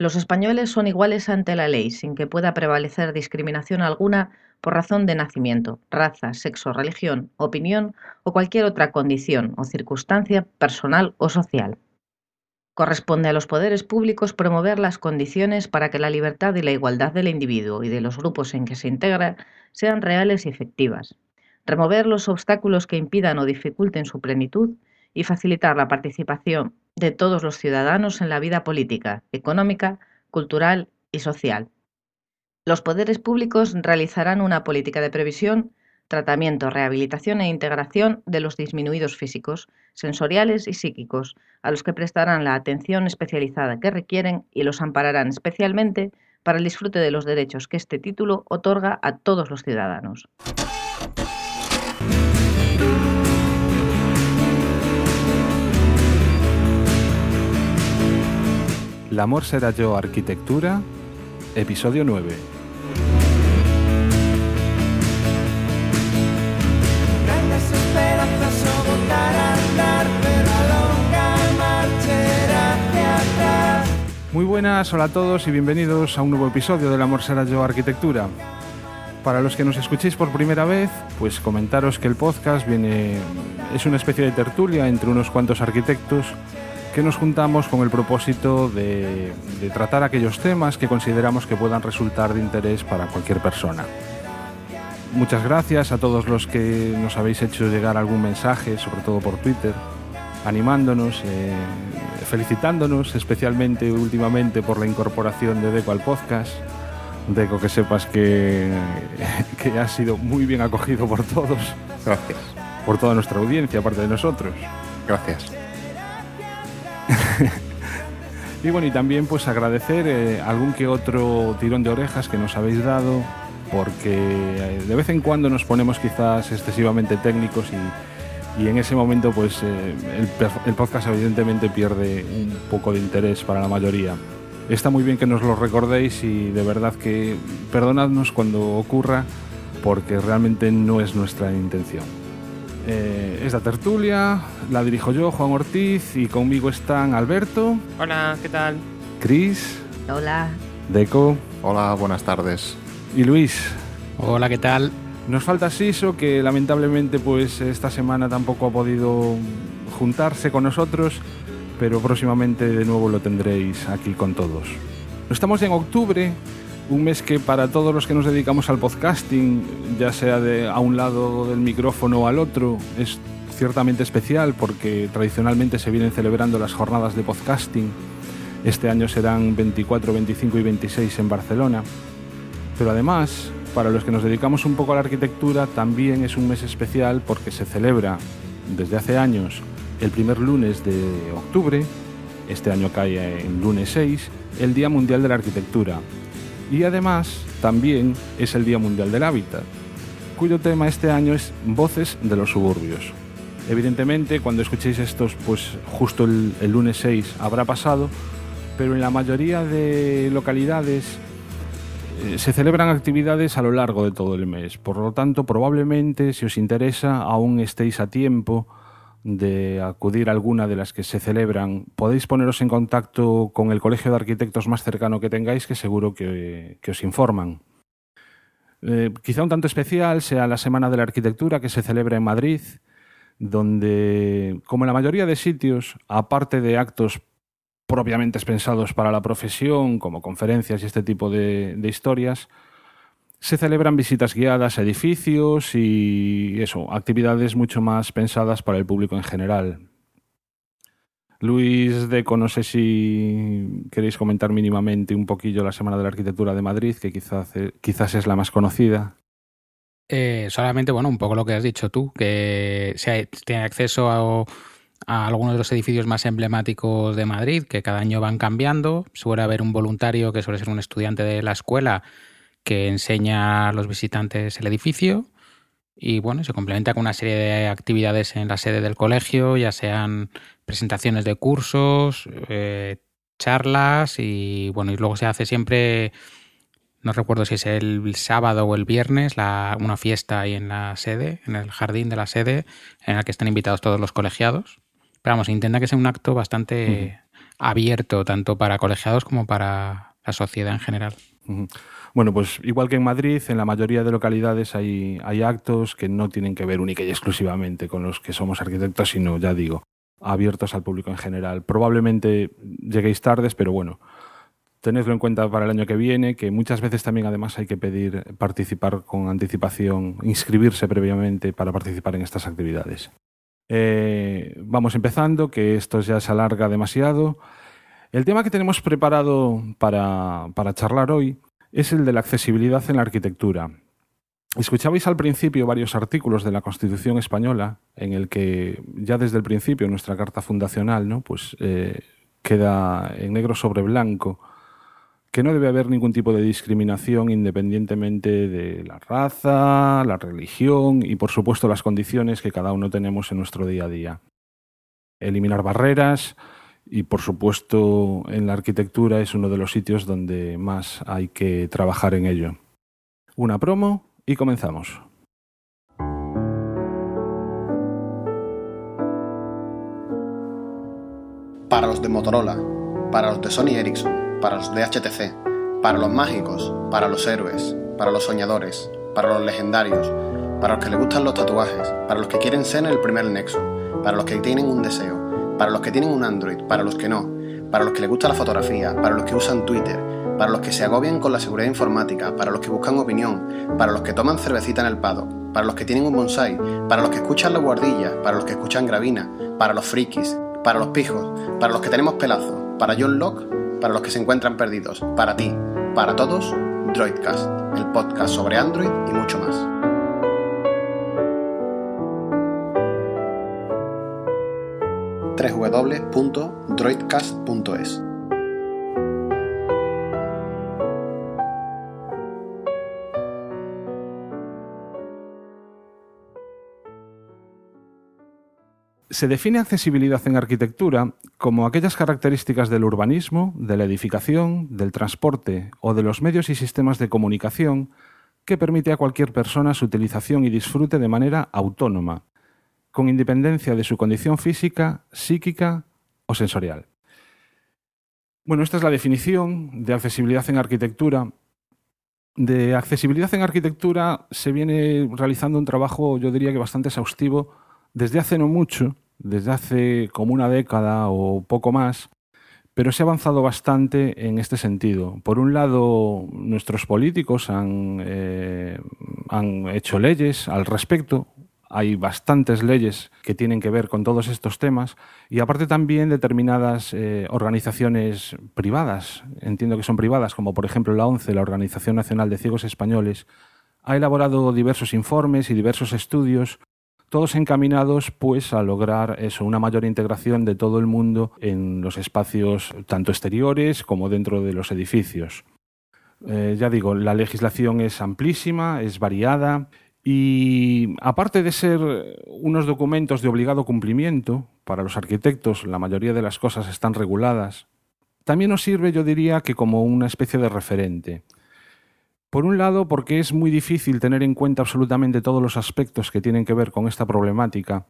Los españoles son iguales ante la ley, sin que pueda prevalecer discriminación alguna por razón de nacimiento, raza, sexo, religión, opinión o cualquier otra condición o circunstancia personal o social. Corresponde a los poderes públicos promover las condiciones para que la libertad y la igualdad del individuo y de los grupos en que se integra sean reales y efectivas, remover los obstáculos que impidan o dificulten su plenitud y facilitar la participación de todos los ciudadanos en la vida política, económica, cultural y social. Los poderes públicos realizarán una política de previsión, tratamiento, rehabilitación e integración de los disminuidos físicos, sensoriales y psíquicos, a los que prestarán la atención especializada que requieren y los ampararán especialmente para el disfrute de los derechos que este título otorga a todos los ciudadanos. El amor será yo arquitectura, episodio 9. Muy buenas, hola a todos y bienvenidos a un nuevo episodio del Amor será yo arquitectura. Para los que nos escuchéis por primera vez, pues comentaros que el podcast viene es una especie de tertulia entre unos cuantos arquitectos que nos juntamos con el propósito de, tratar aquellos temas que consideramos que puedan resultar de interés para cualquier persona. Muchas gracias a todos los que nos habéis hecho llegar algún mensaje, sobre todo por Twitter, animándonos, eh, felicitándonos, especialmente últimamente por la incorporación de Deco al podcast. Deco, que sepas que, que ha sido muy bien acogido por todos. Gracias. Por toda nuestra audiencia, aparte de nosotros. Gracias. y bueno, y también pues agradecer eh, algún que otro tirón de orejas que nos habéis dado, porque eh, de vez en cuando nos ponemos quizás excesivamente técnicos y, y en ese momento pues eh, el, el, podcast evidentemente pierde un poco de interés para la mayoría. Está muy bien que nos lo recordéis y de verdad que perdonadnos cuando ocurra porque realmente no es nuestra intención. Eh, esta tertulia la dirijo yo, Juan Ortiz, y conmigo están Alberto. Hola, ¿qué tal? Cris. Hola. Deco. Hola, buenas tardes. Y Luis. Hola, ¿qué tal? Nos falta Siso, que lamentablemente pues esta semana tampoco ha podido juntarse con nosotros, pero próximamente de nuevo lo tendréis aquí con todos. Estamos en octubre, un mes que para todos los que nos dedicamos al podcasting, ya sea de a un lado del micrófono o al otro, es ciertamente especial porque tradicionalmente se vienen celebrando las jornadas de podcasting. Este año serán 24, 25 y 26 en Barcelona. Pero además, para los que nos dedicamos un poco a la arquitectura, también es un mes especial porque se celebra desde hace años el primer lunes de octubre, este año cae en lunes 6, el Día Mundial de la Arquitectura, y además también es el Día Mundial del Hábitat, cuyo tema este año es Voces de los Suburbios. Evidentemente, cuando escuchéis estos, pues justo el, lunes 6 habrá pasado, pero en la mayoría de localidades eh, se celebran actividades a lo largo de todo el mes. Por lo tanto, probablemente, si os interesa, aún estéis a tiempo de acudir a alguna de las que se celebran, podéis poneros en contacto con el colegio de arquitectos más cercano que tengáis, que seguro que, que os informan. Eh, quizá un tanto especial sea la Semana de la Arquitectura que se celebra en Madrid, donde, como en la mayoría de sitios, aparte de actos propiamente pensados para la profesión, como conferencias y este tipo de, de historias, se celebran visitas guiadas a edificios y eso, actividades mucho más pensadas para el público en general. Luis Deco, no sé si queréis comentar mínimamente un poquillo la Semana de la Arquitectura de Madrid, que quizás, quizás es la más conocida. Eh, solamente, bueno, un poco lo que has dicho tú, que se tiene acceso a, algunos de los edificios más emblemáticos de Madrid, que cada año van cambiando. Suele haber un voluntario que suele ser un estudiante de la escuela que enseña a los visitantes el edificio y bueno, se complementa con una serie de actividades en la sede del colegio, ya sean presentaciones de cursos, eh, charlas y bueno, y luego se hace siempre, no recuerdo si es el sábado o el viernes, la, una fiesta ahí en la sede, en el jardín de la sede, en la que están invitados todos los colegiados. Pero vamos, intenta que sea un acto bastante... Uh -huh abierto tanto para colegiados como para la sociedad en general. Bueno, pues igual que en Madrid, en la mayoría de localidades hay, hay actos que no tienen que ver única y exclusivamente con los que somos arquitectos, sino, ya digo, abiertos al público en general. Probablemente lleguéis tardes, pero bueno, tenedlo en cuenta para el año que viene, que muchas veces también además hay que pedir participar con anticipación, inscribirse previamente para participar en estas actividades. Eh, vamos empezando, que esto ya se alarga demasiado. El tema que tenemos preparado para, para charlar hoy es el de la accesibilidad en la arquitectura. Escuchabais al principio varios artículos de la Constitución española en el que ya desde el principio nuestra carta fundacional ¿no? pues, eh, queda en negro sobre blanco que no debe haber ningún tipo de discriminación independientemente de la raza, la religión y por supuesto las condiciones que cada uno tenemos en nuestro día a día. Eliminar barreras y por supuesto en la arquitectura es uno de los sitios donde más hay que trabajar en ello. Una promo y comenzamos. Para los de Motorola, para los de Sony Ericsson para los de HTC, para los mágicos, para los héroes, para los soñadores, para los legendarios, para los que les gustan los tatuajes, para los que quieren ser el primer nexo, para los que tienen un deseo, para los que tienen un Android, para los que no, para los que les gusta la fotografía, para los que usan Twitter, para los que se agobian con la seguridad informática, para los que buscan opinión, para los que toman cervecita en el pado, para los que tienen un bonsai, para los que escuchan la guardilla, para los que escuchan gravina, para los frikis, para los pijos, para los que tenemos pelazo, para John Locke para los que se encuentran perdidos, para ti, para todos, Droidcast, el podcast sobre Android y mucho más. www.droidcast.es Se define accesibilidad en arquitectura como aquellas características del urbanismo, de la edificación, del transporte o de los medios y sistemas de comunicación que permite a cualquier persona su utilización y disfrute de manera autónoma, con independencia de su condición física, psíquica o sensorial. Bueno, esta es la definición de accesibilidad en arquitectura. De accesibilidad en arquitectura se viene realizando un trabajo, yo diría que bastante exhaustivo, desde hace no mucho, desde hace como una década o poco más, pero se ha avanzado bastante en este sentido. Por un lado, nuestros políticos han, eh, han hecho leyes al respecto, hay bastantes leyes que tienen que ver con todos estos temas y aparte también determinadas eh, organizaciones privadas, entiendo que son privadas, como por ejemplo la ONCE, la Organización Nacional de Ciegos Españoles, ha elaborado diversos informes y diversos estudios todos encaminados pues a lograr eso, una mayor integración de todo el mundo en los espacios tanto exteriores como dentro de los edificios. Eh, ya digo, la legislación es amplísima, es variada y aparte de ser unos documentos de obligado cumplimiento, para los arquitectos la mayoría de las cosas están reguladas, también nos sirve, yo diría, que como una especie de referente. Por un lado, porque es muy difícil tener en cuenta absolutamente todos los aspectos que tienen que ver con esta problemática.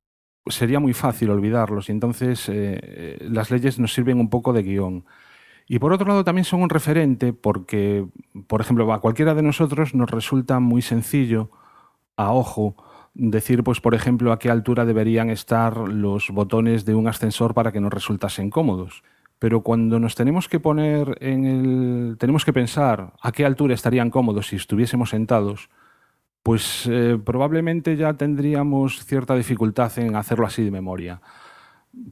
Sería muy fácil olvidarlos y entonces eh, las leyes nos sirven un poco de guion. Y por otro lado también son un referente porque, por ejemplo, a cualquiera de nosotros nos resulta muy sencillo, a ojo, decir, pues, por ejemplo, a qué altura deberían estar los botones de un ascensor para que nos resultasen cómodos pero cuando nos tenemos que poner en el. tenemos que pensar a qué altura estarían cómodos si estuviésemos sentados, pues eh, probablemente ya tendríamos cierta dificultad en hacerlo así de memoria.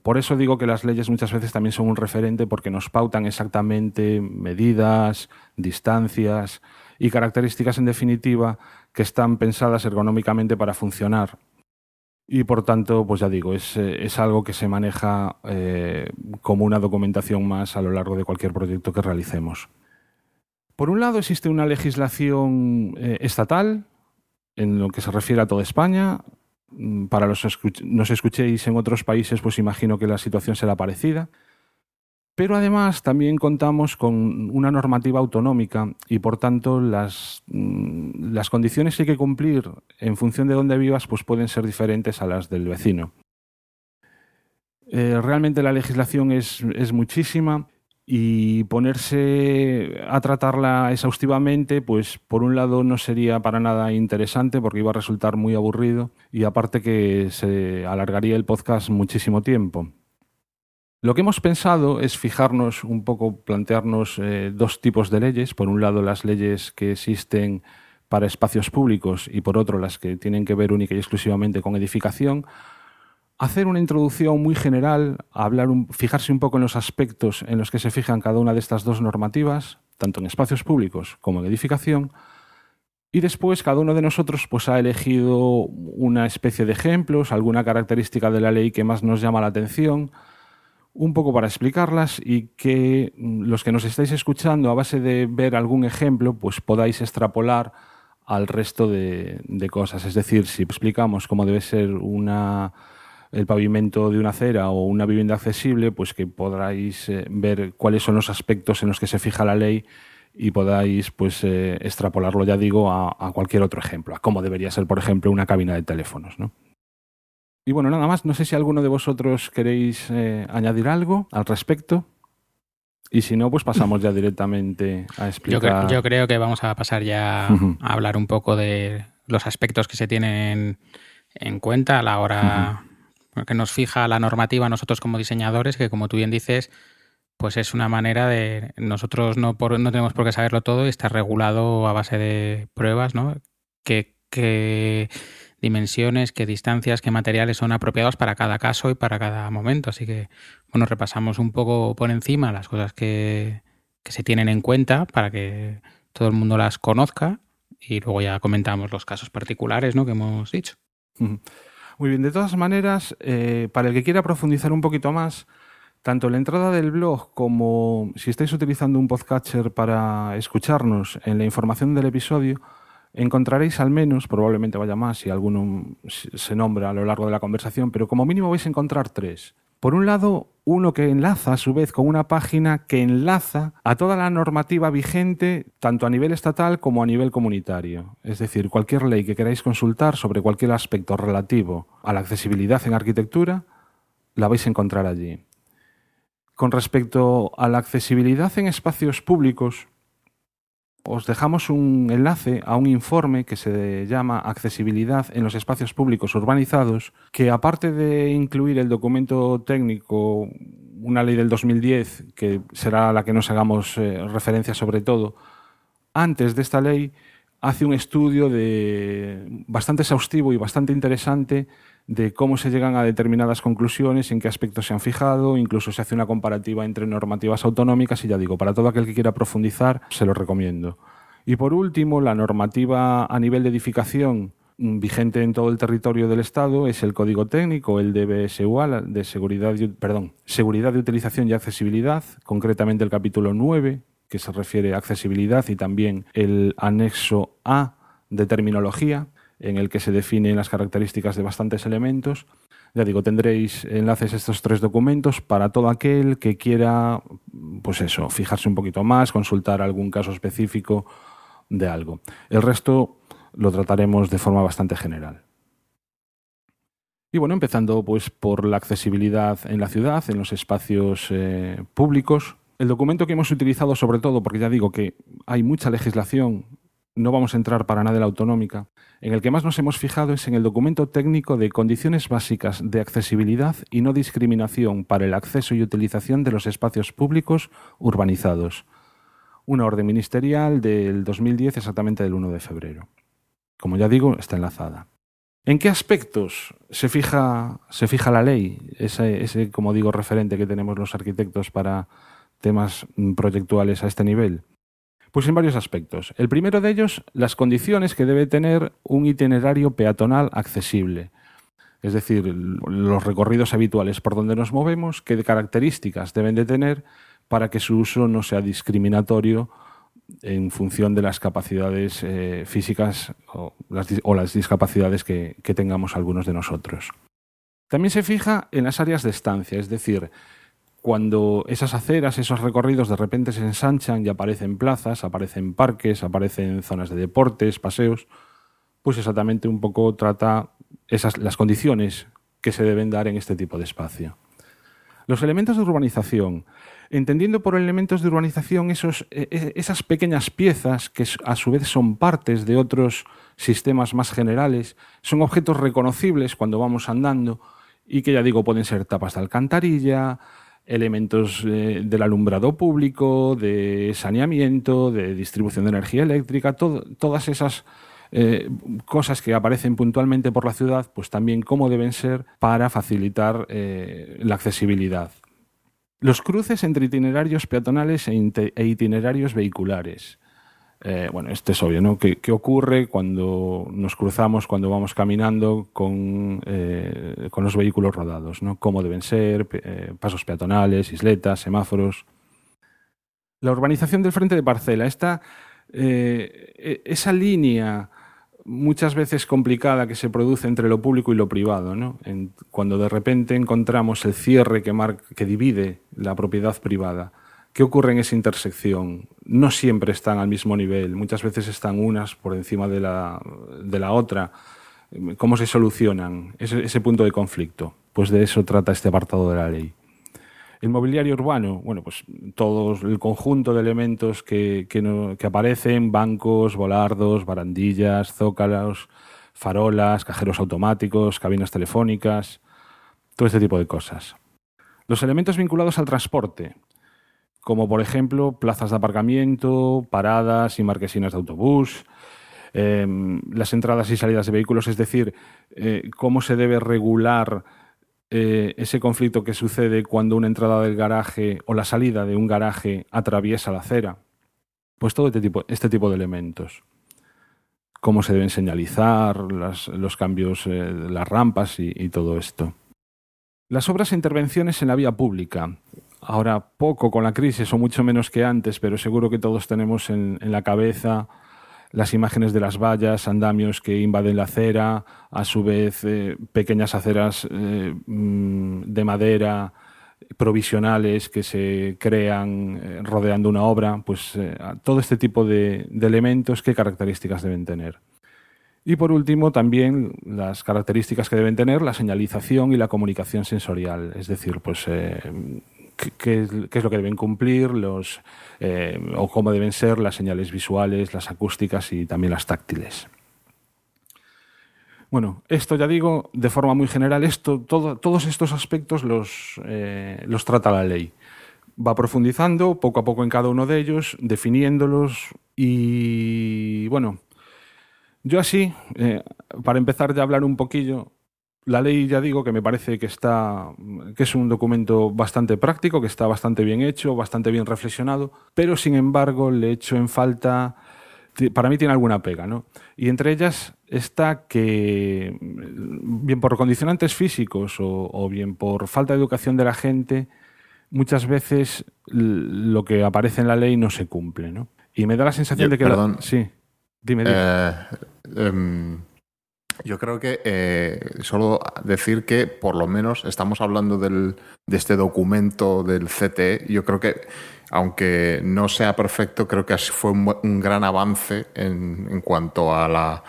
Por eso digo que las leyes muchas veces también son un referente porque nos pautan exactamente medidas, distancias y características en definitiva que están pensadas ergonómicamente para funcionar y por tanto, pues ya digo, es, eh, es algo que se maneja eh, como una documentación más a lo largo de cualquier proyecto que realicemos. Por un lado, existe una legislación eh, estatal en lo que se refiere a toda España. Mm, para los que nos escuchéis en otros países, pues imagino que la situación será parecida. Pero además también contamos con una normativa autonómica y por tanto las, mm, las, condiciones que hay que cumplir en función de dónde vivas pues pueden ser diferentes a las del vecino. Eh, realmente la legislación es, es muchísima y ponerse a tratarla exhaustivamente, pues por un lado no sería para nada interesante porque iba a resultar muy aburrido y aparte que se alargaría el podcast muchísimo tiempo. Lo que hemos pensado es fijarnos un poco, plantearnos eh, dos tipos de leyes. Por un lado, las leyes que existen para espacios públicos y por otro, las que tienen que ver única y exclusivamente con edificación. Hacer una introducción muy general, hablar fijarse un poco en los aspectos en los que se fijan cada una de estas dos normativas, tanto en espacios públicos como en edificación, y después cada uno de nosotros pues, ha elegido una especie de ejemplos, alguna característica de la ley que más nos llama la atención, un poco para explicarlas y que mm, los que nos estáis escuchando, a base de ver algún ejemplo, pues podáis extrapolar al resto de cosas. Es decir, si explicamos cómo debe ser una el pavimento de una acera o una vivienda accesible, pues que podráis eh, ver cuáles son los aspectos en los que se fija la ley y podáis pues eh, extrapolarlo, ya digo, a, cualquier otro ejemplo, a cómo debería ser, por ejemplo, una cabina de teléfonos. ¿no? Y bueno, nada más, no sé si alguno de vosotros queréis eh, añadir algo al respecto. Y si no, pues pasamos ya directamente a explicar. Yo, creo que vamos a pasar ya a hablar un poco de los aspectos que se tienen en cuenta a la hora que nos fija la normativa nosotros como diseñadores, que como tú bien dices, pues es una manera de nosotros no, no tenemos por qué saberlo todo y está regulado a base de pruebas, ¿no? qué dimensiones, qué distancias, qué materiales son apropiados para cada caso y para cada momento. Así que, bueno, repasamos un poco por encima las cosas que, que se tienen en cuenta para que todo el mundo las conozca y luego ya comentamos los casos particulares ¿no? que hemos dicho. Muy bien, de todas maneras, eh, para el que quiera profundizar un poquito más, tanto la entrada del blog como si estáis utilizando un podcatcher para escucharnos en la información del episodio, encontraréis al menos, probablemente vaya más si alguno se nombra a lo largo de la conversación, pero como mínimo vais a encontrar tres. Por un lado, uno que enlaza a su vez con una página que enlaza a toda la normativa vigente, tanto a nivel estatal como a nivel comunitario. Es decir, cualquier ley que queráis consultar sobre cualquier aspecto relativo a la accesibilidad en arquitectura, la vais a encontrar allí. Con respecto a la accesibilidad en espacios públicos, os dejamos un enlace a un informe que se llama Accesibilidad en los espacios públicos urbanizados, que aparte de incluir el documento técnico, una ley del 2010, que será la que nos hagamos eh, referencia sobre todo, antes de esta ley hace un estudio de bastante exhaustivo y bastante interesante de cómo se llegan a determinadas conclusiones, en qué aspectos se han fijado, incluso se hace una comparativa entre normativas autonómicas y ya digo, para todo aquel que quiera profundizar, se lo recomiendo. Y por último, la normativa a nivel de edificación mm, vigente en todo el territorio del Estado es el Código Técnico, el DBSUA, de seguridad, perdón, seguridad de utilización y accesibilidad, concretamente el capítulo 9, que se refiere a accesibilidad, y también el anexo A de terminología, en el que se definen las características de bastantes elementos. Ya digo, tendréis enlaces a estos tres documentos para todo aquel que quiera, pues eso, fijarse un poquito más, consultar algún caso específico de algo. El resto lo trataremos de forma bastante general. Y bueno, empezando pues por la accesibilidad en la ciudad, en los espacios eh, públicos. El documento que hemos utilizado sobre todo, porque ya digo que hay mucha legislación no vamos a entrar para nada en la autonómica, en el que más nos hemos fijado es en el documento técnico de condiciones básicas de accesibilidad y no discriminación para el acceso y utilización de los espacios públicos urbanizados. Una orden ministerial del 2010, exactamente del 1 de febrero. Como ya digo, está enlazada. ¿En qué aspectos se fija, se fija la ley? Ese, ese, como digo, referente que tenemos los arquitectos para temas proyectuales a este nivel. Pues en varios aspectos. El primero de ellos, las condiciones que debe tener un itinerario peatonal accesible. Es decir, los recorridos habituales por donde nos movemos, qué características deben de tener para que su uso no sea discriminatorio en función de las capacidades eh, físicas o las, discapacidades que tengamos algunos de nosotros. También se fija en las áreas de estancia, es decir, cuando esas aceras, esos recorridos de repente se ensanchan y aparecen plazas, aparecen parques, aparecen zonas de deportes, paseos, pues exactamente un poco trata esas, las condiciones que se deben dar en este tipo de espacio. Los elementos de urbanización. Entendiendo por elementos de urbanización esos, e, e, esas pequeñas piezas que a su vez son partes de otros sistemas más generales, son objetos reconocibles cuando vamos andando y que ya digo pueden ser tapas de alcantarilla, elementos eh, del alumbrado público, de saneamiento, de distribución de energía eléctrica, todas esas eh, cosas que aparecen puntualmente por la ciudad, pues también cómo deben ser para facilitar eh, la accesibilidad. Los cruces entre itinerarios peatonales e, e itinerarios vehiculares. Eh, bueno, esto es obvio, ¿no? ¿Qué, ocurre cuando nos cruzamos, cuando vamos caminando con, con los vehículos rodados? ¿no? ¿Cómo deben ser? pasos peatonales, isletas, semáforos. La urbanización del frente de parcela. Esta, e, esa línea muchas veces complicada que se produce entre lo público y lo privado, ¿no? cuando de repente encontramos el cierre que, que divide la propiedad privada. ¿Qué ocurre en esa intersección? No siempre están al mismo nivel, muchas veces están unas por encima de la, de la otra. ¿Cómo se solucionan ese, ese punto de conflicto? Pues de eso trata este apartado de la ley. El mobiliario urbano, bueno, pues todo el conjunto de elementos que, que, aparecen, bancos, volardos, barandillas, zócalos, farolas, cajeros automáticos, cabinas telefónicas, todo este tipo de cosas. Los elementos vinculados al transporte, como por ejemplo plazas de aparcamiento, paradas y marquesinas de autobús, em, las entradas y salidas de vehículos, es decir, eh, cómo se debe regular eh, ese conflicto que sucede cuando una entrada del garaje o la salida de un garaje atraviesa la acera. Pues todo este tipo, este tipo de elementos. Cómo se deben señalizar, los cambios, eh, las rampas y, todo esto. Las obras e intervenciones en la vía pública. Ahora poco con la crisis o mucho menos que antes, pero seguro que todos tenemos en la cabeza las imágenes de las vallas, andamios que invaden la acera, a su vez eh, pequeñas aceras eh, mm, de madera provisionales que se crean eh, rodeando una obra, pues todo este tipo de, elementos, ¿qué características deben tener? Y por último, también las características que deben tener la señalización y la comunicación sensorial, es decir, pues qué, es lo que deben cumplir los, eh, o cómo deben ser las señales visuales, las acústicas y también las táctiles. Bueno, esto ya digo, de forma muy general, esto, todos estos aspectos los, eh, los trata la ley. Va profundizando poco a poco en cada uno de ellos, definiéndolos y bueno, yo así, eh, para empezar ya a hablar un poquillo, la ley, ya digo, que me parece que está, que es un documento bastante práctico, que está bastante bien hecho, bastante bien reflexionado, pero sin embargo le echo en falta, para mí tiene alguna pega, ¿no? Y entre ellas está que, bien por condicionantes físicos o, bien por falta de educación de la gente, muchas veces lo que aparece en la ley no se cumple, ¿no? Y me da la sensación de que... Perdón. sí, dime. dime. Eh, em, yo creo que eh, solo decir que por lo menos estamos hablando del, de este documento del CTE. Yo creo que, aunque no sea perfecto, creo que fue un, gran avance en, en cuanto a la,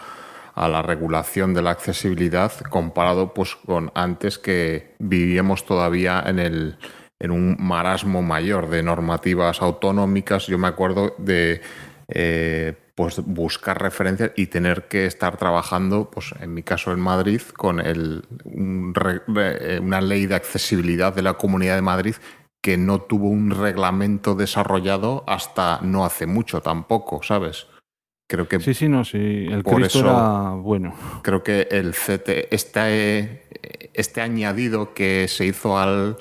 a la, regulación de la accesibilidad comparado pues, con antes que vivíamos todavía en, el, en un marasmo mayor de normativas autonómicas. Yo me acuerdo de... Eh, pues buscar referencias y tener que estar trabajando, pues en mi caso en Madrid, con el, eh, una ley de accesibilidad de la Comunidad de Madrid que no tuvo un reglamento desarrollado hasta no hace mucho tampoco, ¿sabes? Creo que sí, sí, no, sí. El por eso, era bueno. Creo que el CT, este, este añadido que se hizo al,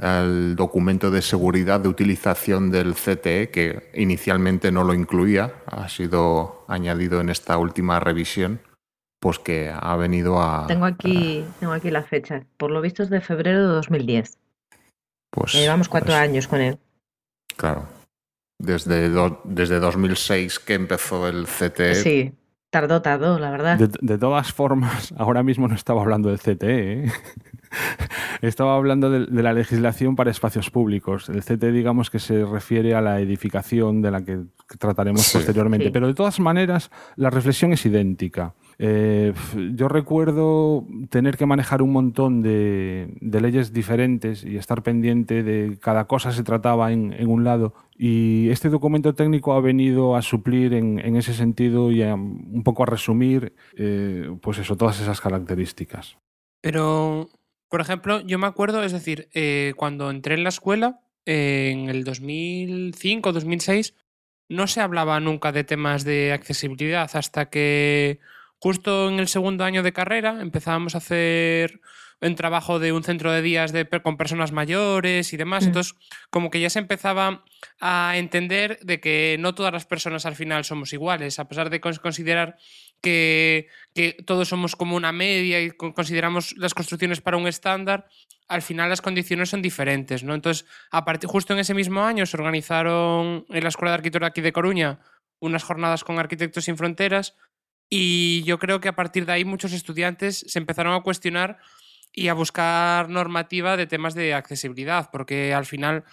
al documento de seguridad de utilización del CTE, que inicialmente no lo incluía, ha sido añadido en esta última revisión, pues que ha venido a... Tengo aquí, tengo aquí la fecha. Por lo visto es de febrero de 2010. Pues... Llevamos cuatro pues años con él. Claro. Desde, desde 2006 que empezó el CTE. Sí, tardó, tardó, la verdad. De, todas formas, ahora mismo no estaba hablando del CTE. ¿eh? Estaba hablando de, la legislación para espacios públicos. El CT, digamos que se refiere a la edificación de la que trataremos posteriormente. Pero de todas maneras, la reflexión es idéntica. Eh, yo recuerdo tener que manejar un montón de, leyes diferentes y estar pendiente de cada cosa se trataba en, un lado. Y este documento técnico ha venido a suplir en, ese sentido y un poco a resumir, eh, pues eso, todas esas características. Pero, por ejemplo, yo me acuerdo, es decir, eh, cuando entré en la escuela, en el 2005 2006, no se hablaba nunca de temas de accesibilidad hasta que justo en el segundo año de carrera empezábamos a hacer un trabajo de un centro de días de, con personas mayores y demás. Mm. Entonces, como que ya se empezaba a entender de que no todas las personas al final somos iguales, a pesar de considerar que, todos somos como una media y consideramos las construcciones para un estándar, al final las condiciones son diferentes, ¿no? Entonces, a justo en ese mismo año se organizaron en la Escuela de Arquitectura aquí de Coruña unas jornadas con Arquitectos Sin Fronteras y yo creo que a partir de ahí muchos estudiantes se empezaron a cuestionar y a buscar normativa de temas de accesibilidad, porque al final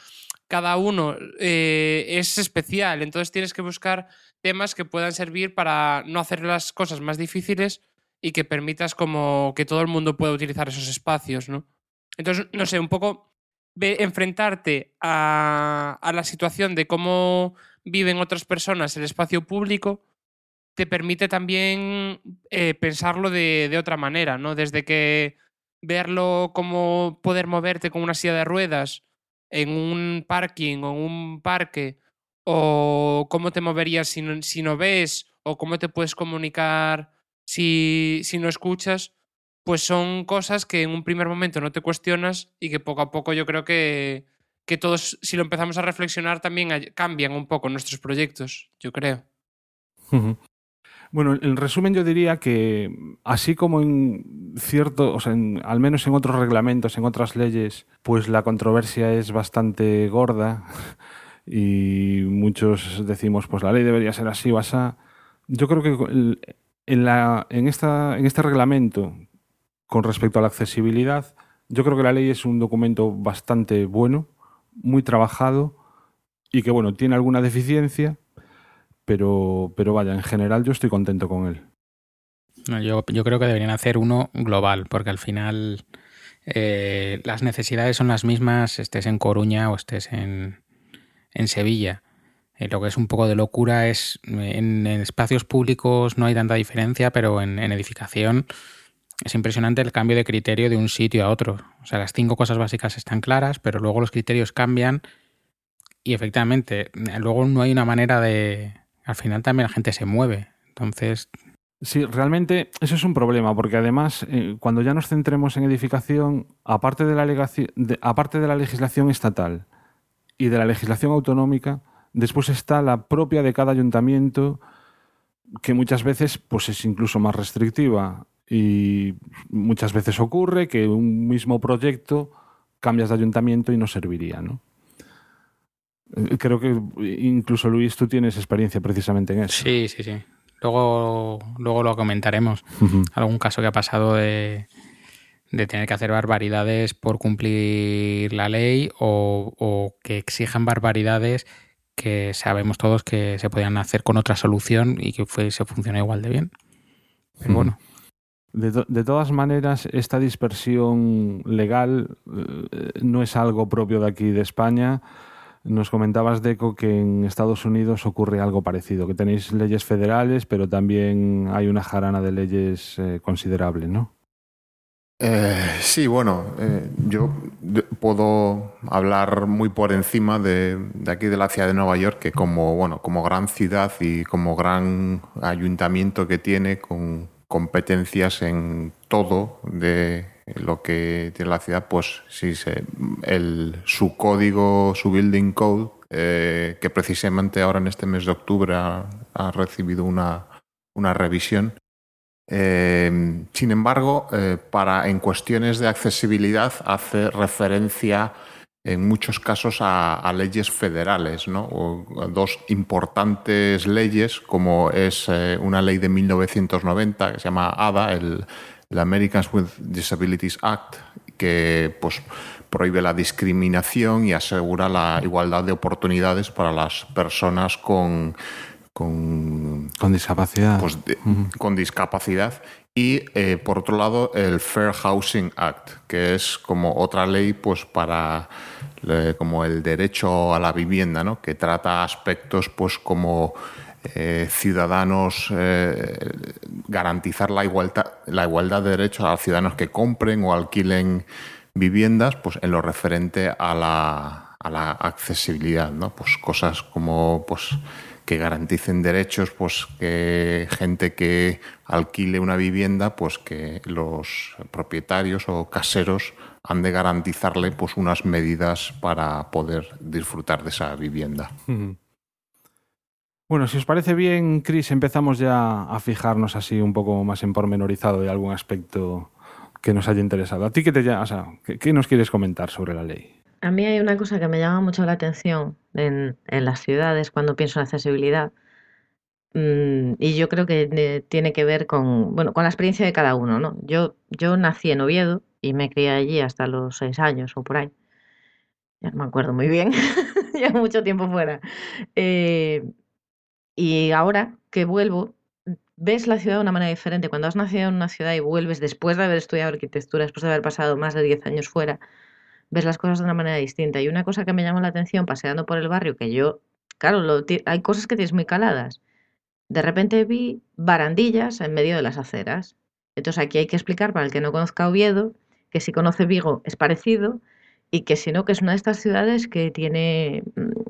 cada uno eh, es especial, entonces tienes que buscar temas que puedan servir para no hacer las cosas más difíciles y que permitas como que todo el mundo pueda utilizar esos espacios, ¿no? Entonces, no sé, un poco enfrentarte a, a la situación de cómo viven otras personas el espacio público te permite también eh, pensarlo de, de, otra manera, ¿no? Desde que verlo como poder moverte con una silla de ruedas en un parking o en un parque, o cómo te moverías si no, si no ves, o cómo te puedes comunicar si, si no escuchas, pues son cosas que en un primer momento no te cuestionas y que poco a poco yo creo que, que todos, si lo empezamos a reflexionar, también cambian un poco nuestros proyectos, yo creo. Bueno, en resumen yo diría que así como en cierto, o sea, al menos en otros reglamentos, en otras leyes, pues la controversia es bastante gorda y muchos decimos, pues la ley debería ser así o así. Yo creo que en, la, en, esta, en este reglamento, con respecto a la accesibilidad, yo creo que la ley es un documento bastante bueno, muy trabajado y que, bueno, tiene alguna deficiencia, pero, pero vaya, en general yo estoy contento con él. yo, yo creo que deberían hacer uno global, porque al final eh, las necesidades son las mismas, estés en Coruña o estés en, en Sevilla. Eh, lo que es un poco de locura es en, espacios públicos no hay tanta diferencia, pero en, en, edificación es impresionante el cambio de criterio de un sitio a otro. O sea, las cinco cosas básicas están claras, pero luego los criterios cambian y efectivamente luego no hay una manera de, al final también la gente se mueve. Entonces. Sí, realmente eso es un problema, porque además, eh, cuando ya nos centremos en edificación, aparte de, la aparte de la legislación estatal y de la legislación autonómica, después está la propia de cada ayuntamiento, que muchas veces pues, es incluso más restrictiva. Y muchas veces ocurre que un mismo proyecto cambias de ayuntamiento y no serviría, ¿no? Eh, creo que incluso Luis, tú tienes experiencia precisamente en eso. Sí, sí, sí. Luego, luego lo comentaremos. Algún caso que ha pasado de, de, tener que hacer barbaridades por cumplir la ley o, que exijan barbaridades que sabemos todos que se podían hacer con otra solución y que fue, se funciona igual de bien. Pero bueno. De, de, todas maneras, esta dispersión legal eh, no es algo propio de aquí de España. Nos comentabas, Deco, que en Estados Unidos ocurre algo parecido, que tenéis leyes federales, pero también hay una jarana de leyes eh, considerable, ¿no? Eh, sí, bueno, eh, yo puedo hablar muy por encima de, de, aquí de la ciudad de Nueva York, que como, bueno, como gran ciudad y como gran ayuntamiento que tiene con competencias en todo de lo que tiene la ciudad, pues sí, se, el, su código, su building code, eh, que precisamente ahora en este mes de octubre ha, recibido una, una revisión. Eh, sin embargo, eh, para, en cuestiones de accesibilidad hace referencia en muchos casos a, leyes federales, ¿no? O dos importantes leyes, como es una ley de 1990 que se llama ADA, el el Americans with Disabilities Act, que pues, prohíbe la discriminación y asegura la igualdad de oportunidades para las personas con, con, con discapacidad. Pues con discapacidad. Y eh, por otro lado, el Fair Housing Act, que es como otra ley pues para como el derecho a la vivienda, ¿no? que trata aspectos pues como eh, ciudadanos, eh, garantizar la igualdad, la igualdad de derechos a los ciudadanos que compren o alquilen viviendas, pues en lo referente a la, a la accesibilidad, ¿no? Pues cosas como pues que garanticen derechos, pues que gente que alquile una vivienda, pues que los propietarios o caseros han de garantizarle pues unas medidas para poder disfrutar de esa vivienda. Bueno, si os parece bien, Cris, empezamos ya a fijarnos así un poco más en pormenorizado de algún aspecto que nos haya interesado. ¿A ti qué te o sea, qué, nos quieres comentar sobre la ley? A mí hay una cosa que me llama mucho la atención en, las ciudades cuando pienso en accesibilidad. Mm, y yo creo que tiene que ver con, bueno, con la experiencia de cada uno, ¿no? Yo, yo nací en Oviedo y me crié allí hasta los seis años o por ahí. Ya no me acuerdo muy bien, ya mucho tiempo fuera. Eh, y ahora que vuelvo, ves la ciudad de una manera diferente. Cuando has nacido en una ciudad y vuelves después de haber estudiado arquitectura, después de haber pasado más de 10 años fuera, ves las cosas de una manera distinta. Y una cosa que me llamó la atención paseando por el barrio, que yo, claro, hay cosas que tienes muy caladas. De repente vi barandillas en medio de las aceras. Entonces aquí hay que explicar para el que no conozca Oviedo que si conoce Vigo es parecido y que si no, que es una de estas ciudades que tiene mm,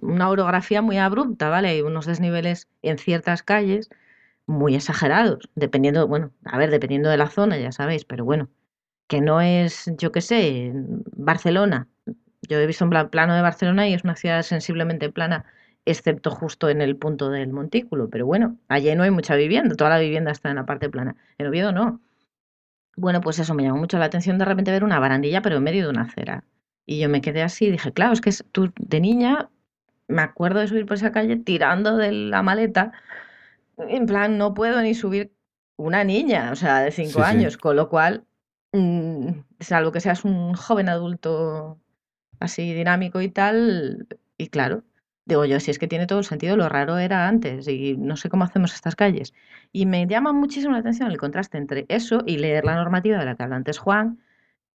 una orografía muy abrupta, ¿vale? Hay unos desniveles en ciertas calles muy exagerados, dependiendo, bueno, a ver, dependiendo de la zona, ya sabéis, pero bueno, que no es, yo qué sé, Barcelona. Yo he visto un plano de Barcelona y es una ciudad sensiblemente plana, excepto justo en el punto del montículo, pero bueno, allí no hay mucha vivienda, toda la vivienda está en la parte plana. En Oviedo no. Bueno, pues eso me llamó mucho la atención de repente ver una barandilla, pero en medio de una acera. Y yo me quedé así y dije, claro, es que tú de niña me acuerdo de subir por esa calle tirando de la maleta. En plan, no puedo ni subir una niña, o sea, de cinco años, con lo cual, mm, salvo que seas un joven adulto así dinámico y tal, y claro, digo yo, si es que tiene todo el sentido, lo raro era antes y no sé cómo hacemos estas calles. Y me llama muchísimo la atención el contraste entre eso y leer la normativa de la que habla antes Juan,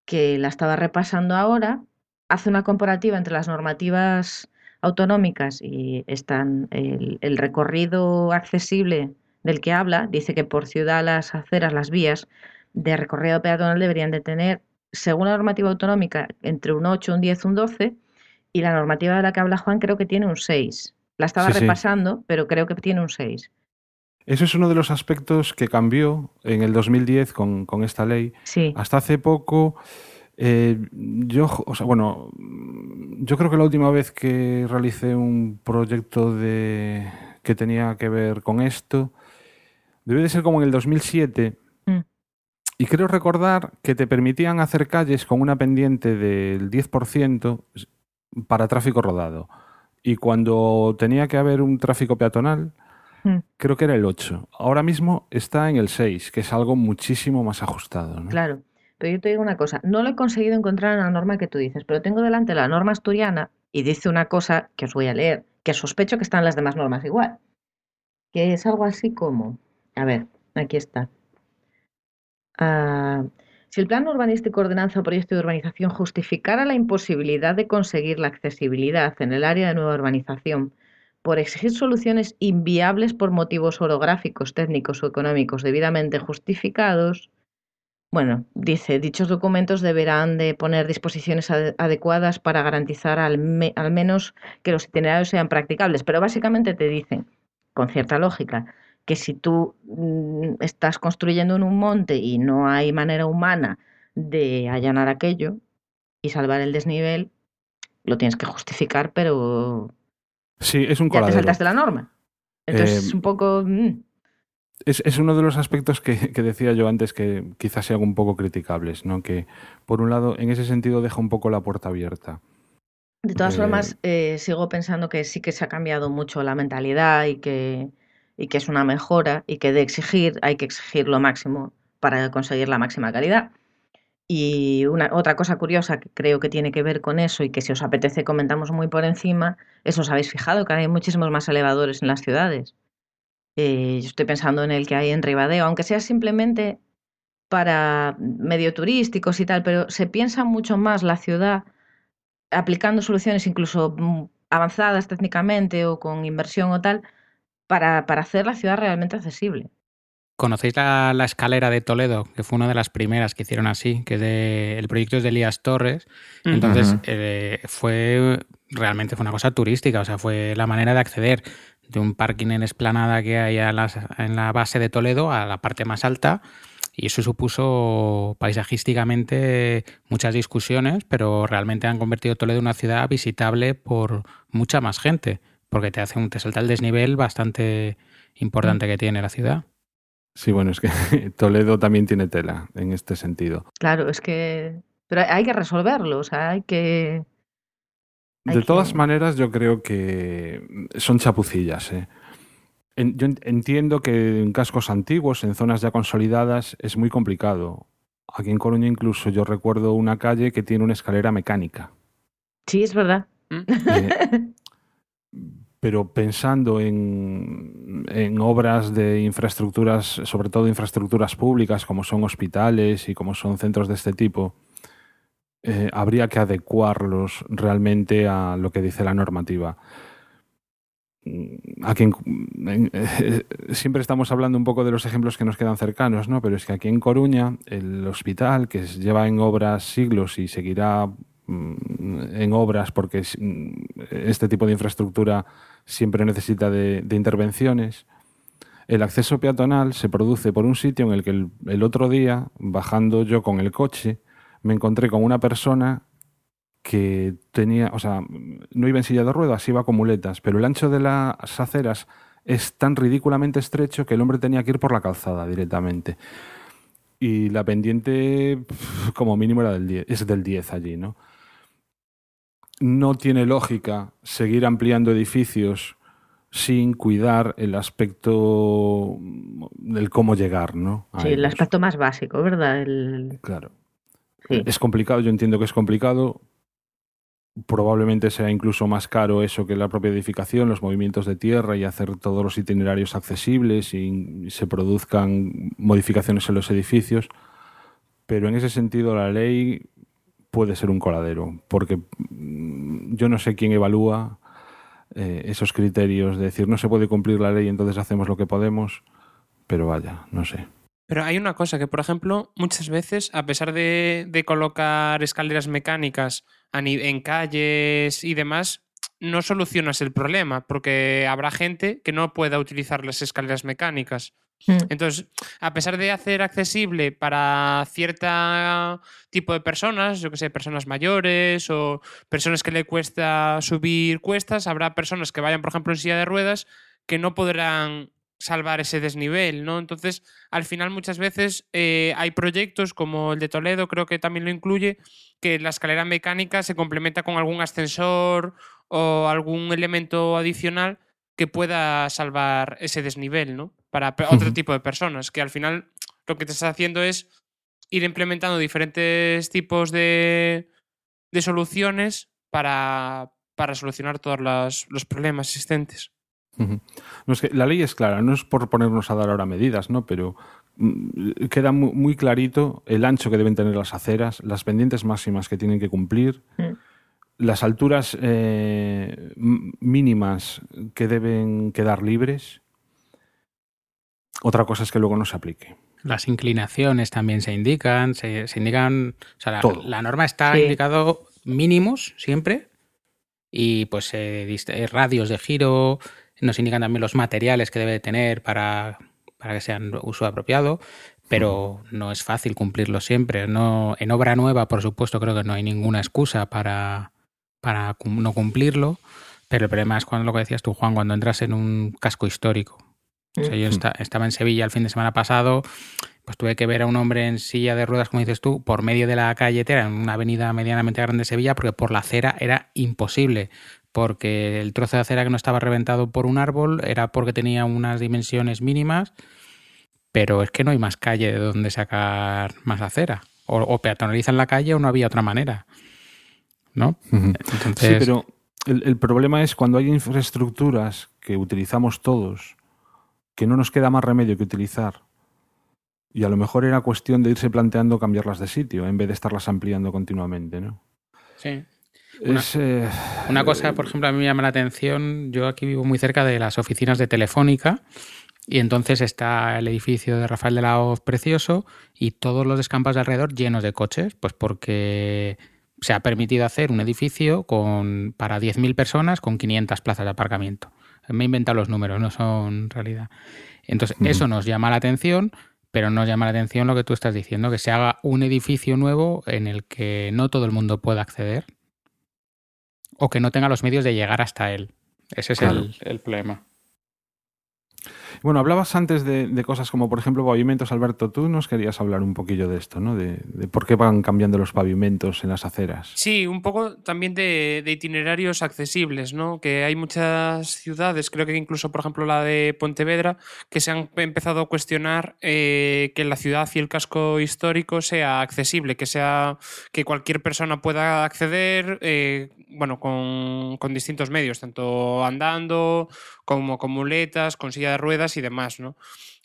que la estaba repasando ahora, hace una comparativa entre las normativas autonómicas y están el, el recorrido accesible del que habla, dice que por ciudad las aceras, las vías de recorrido peatonal deberían de tener, según la normativa autonómica, entre un 8, un 10, un 12, y la normativa de la que habla Juan creo que tiene un 6. La estaba repasando, pero creo que tiene un 6. Eso es uno de los aspectos que cambió en el 2010 con, con esta ley. Sí. Hasta hace poco, eh, yo, o sea, bueno, yo creo que la última vez que realicé un proyecto de, que tenía que ver con esto, debe de ser como en el 2007. Mm. Y creo recordar que te permitían hacer calles con una pendiente del 10% para tráfico rodado. Y cuando tenía que haber un tráfico peatonal, hmm. creo que era el 8. Ahora mismo está en el 6, que es algo muchísimo más ajustado. Claro. Pero yo te digo una cosa, no lo he conseguido encontrar en la norma que tú dices, pero tengo delante la norma asturiana y dice una cosa que os voy a leer, que sospecho que están las demás normas igual, que es algo así como, a ver, aquí está. Ah, si el plan urbanístico ordenanza o proyecto de urbanización justificara la imposibilidad de conseguir la accesibilidad en el área de nueva urbanización por exigir soluciones inviables por motivos orográficos, técnicos o económicos debidamente justificados, bueno, dice, dichos documentos deberán de poner disposiciones adecuadas para garantizar al, al menos que los itinerarios sean practicables, pero básicamente te dicen, con cierta lógica, que si tú mm, estás construyendo en un monte y no hay manera humana de allanar aquello y salvar el desnivel, lo tienes que justificar, pero sí, es un ya te saltas de la norma. Entonces es eh, un poco... Mm. Es, uno de los aspectos que, decía yo antes que quizás sean un poco criticables, ¿no? Que por un lado, en ese sentido, deja un poco la puerta abierta. De todas formas, eh, sigo pensando que sí que se ha cambiado mucho la mentalidad y que y que es una mejora y que de exigir hay que exigir lo máximo para conseguir la máxima calidad. Y una, otra cosa curiosa que creo que tiene que ver con eso y que si os apetece comentamos muy por encima, es os habéis fijado que hay muchísimos más elevadores en las ciudades. Eh, yo estoy pensando en el que hay en Ribadeo, aunque sea simplemente para medio turísticos y tal, pero se piensa mucho más la ciudad aplicando soluciones incluso mm, avanzadas técnicamente o con inversión o tal, para, para hacer la ciudad realmente accesible. ¿Conocéis la, la, escalera de Toledo? Que fue una de las primeras que hicieron así, que de, el proyecto es de Elías Torres. Entonces, uh -huh. eh, fue realmente fue una cosa turística, o sea, fue la manera de acceder de un parking en esplanada que hay a las, en la base de Toledo a la parte más alta. Y eso supuso paisajísticamente muchas discusiones, pero realmente han convertido Toledo en una ciudad visitable por mucha más gente, porque te hace un, te salta el desnivel bastante importante que tiene la ciudad. Sí, bueno, es que Toledo también tiene tela en este sentido. Claro, es que. Pero hay que resolverlo, o sea, hay que. De que... todas maneras, yo creo que son chapucillas. ¿eh? En, yo entiendo que en cascos antiguos, en zonas ya consolidadas, es muy complicado. Aquí en Coruña incluso yo recuerdo una calle que tiene una escalera mecánica. Sí, es verdad. Eh, pero pensando en, en, obras de infraestructuras, sobre todo infraestructuras públicas, como son hospitales y como son centros de este tipo, eh, habría que adecuarlos realmente a lo que dice la normativa. Aquí en, en, eh, siempre estamos hablando un poco de los ejemplos que nos quedan cercanos, ¿no? Pero es que aquí en Coruña, el hospital, que lleva en obras siglos y seguirá mm, en obras porque este tipo de infraestructura siempre necesita de, intervenciones. El acceso peatonal se produce por un sitio en el que el, otro día, bajando yo con el coche, me encontré con una persona que tenía, o sea, no iba en silla de ruedas, iba con muletas, pero el ancho de las aceras es tan ridículamente estrecho que el hombre tenía que ir por la calzada directamente. Y la pendiente, como mínimo, era del 10, es del 10 allí, ¿no? no tiene lógica seguir ampliando edificios sin cuidar el aspecto del cómo llegar, ¿no? A sí, ellos. el aspecto más básico, ¿verdad? El... Claro. Es complicado, yo entiendo que es complicado. Probablemente sea incluso más caro eso que la propia edificación, los movimientos de tierra y hacer todos los itinerarios accesibles y se produzcan modificaciones en los edificios. Pero en ese sentido la ley puede ser un coladero, porque yo no sé quién evalúa eh, esos criterios de decir no se puede cumplir la ley, entonces hacemos lo que podemos, pero vaya, no sé. Pero hay una cosa que, por ejemplo, muchas veces, a pesar de, de colocar escaleras mecánicas en calles y demás, no solucionas el problema, porque habrá gente que no pueda utilizar las escaleras mecánicas. Mm. Entonces, a pesar de hacer accesible para cierto tipo de personas, yo que sé, personas mayores o personas que le cuesta subir cuestas, habrá personas que vayan, por ejemplo, en silla de ruedas que no podrán salvar ese desnivel, ¿no? Entonces, al final muchas veces eh, hay proyectos como el de Toledo, creo que también lo incluye, que la escalera mecánica se complementa con algún ascensor o algún elemento adicional que pueda salvar ese desnivel, ¿no? Para otro tipo de personas, que al final lo que te estás haciendo es ir implementando diferentes tipos de, de soluciones para, para solucionar todos los, los problemas existentes. -huh. no, es que la ley es clara, no es por ponernos a dar ahora medidas, ¿no? Pero mm, queda muy, muy, clarito el ancho que deben tener las aceras, las pendientes máximas que tienen que cumplir. Mm las alturas eh, mínimas que deben quedar libres. Otra cosa es que luego no se aplique. Las inclinaciones también se indican, se, se indican, o sea, la, la, norma está sí. indicado mínimos siempre y pues eh, radios de giro, nos indican también los materiales que debe tener para, para que sean uso apropiado, pero no es fácil cumplirlo siempre. No, en obra nueva, por supuesto, creo que no hay ninguna excusa para, para no cumplirlo, pero el problema es cuando lo que decías tú, Juan, cuando entras en un casco histórico. O sea, yo estaba en Sevilla el fin de semana pasado, pues tuve que ver a un hombre en silla de ruedas, como dices tú, por medio de la calletera, en una avenida medianamente grande de Sevilla, porque por la acera era imposible, porque el trozo de acera que no estaba reventado por un árbol era porque tenía unas dimensiones mínimas, pero es que no hay más calle de donde sacar más acera. O, peatonalizan la calle o no había otra manera. ¿No? Sí, pero el, el problema es cuando hay infraestructuras que utilizamos todos, que no nos queda más remedio que utilizar. Y a lo mejor era cuestión de irse planteando cambiarlas de sitio en vez de estarlas ampliando continuamente, ¿no? Sí. Eh, una, cosa, por ejemplo, a mí me llama la atención. Yo aquí vivo muy cerca de las oficinas de Telefónica y entonces está el edificio de Rafael de la Hoz precioso y todos los descampos de alrededor llenos de coches, pues porque se ha permitido hacer un edificio con, para 10.000 personas con 500 plazas de aparcamiento. Me he inventado los números, no son realidad. Entonces, eso nos llama la atención, pero nos llama la atención lo que tú estás diciendo, que se haga un edificio nuevo en el que no todo el mundo pueda acceder o que no tenga los medios de llegar hasta él. Ese es el, problema. Bueno, hablabas antes de, cosas como, por ejemplo, pavimentos. Alberto, tú nos querías hablar un poquillo de esto, ¿no? De, por qué van cambiando los pavimentos en las aceras. Sí, un poco también de, itinerarios accesibles, ¿no? Que hay muchas ciudades, creo que incluso, por ejemplo, la de Pontevedra, que se han empezado a cuestionar eh, que la ciudad y el casco histórico sea accesible, que sea que cualquier persona pueda acceder. Eh, bueno, con, con, distintos medios, tanto andando como con muletas, con silla de ruedas y demás, ¿no?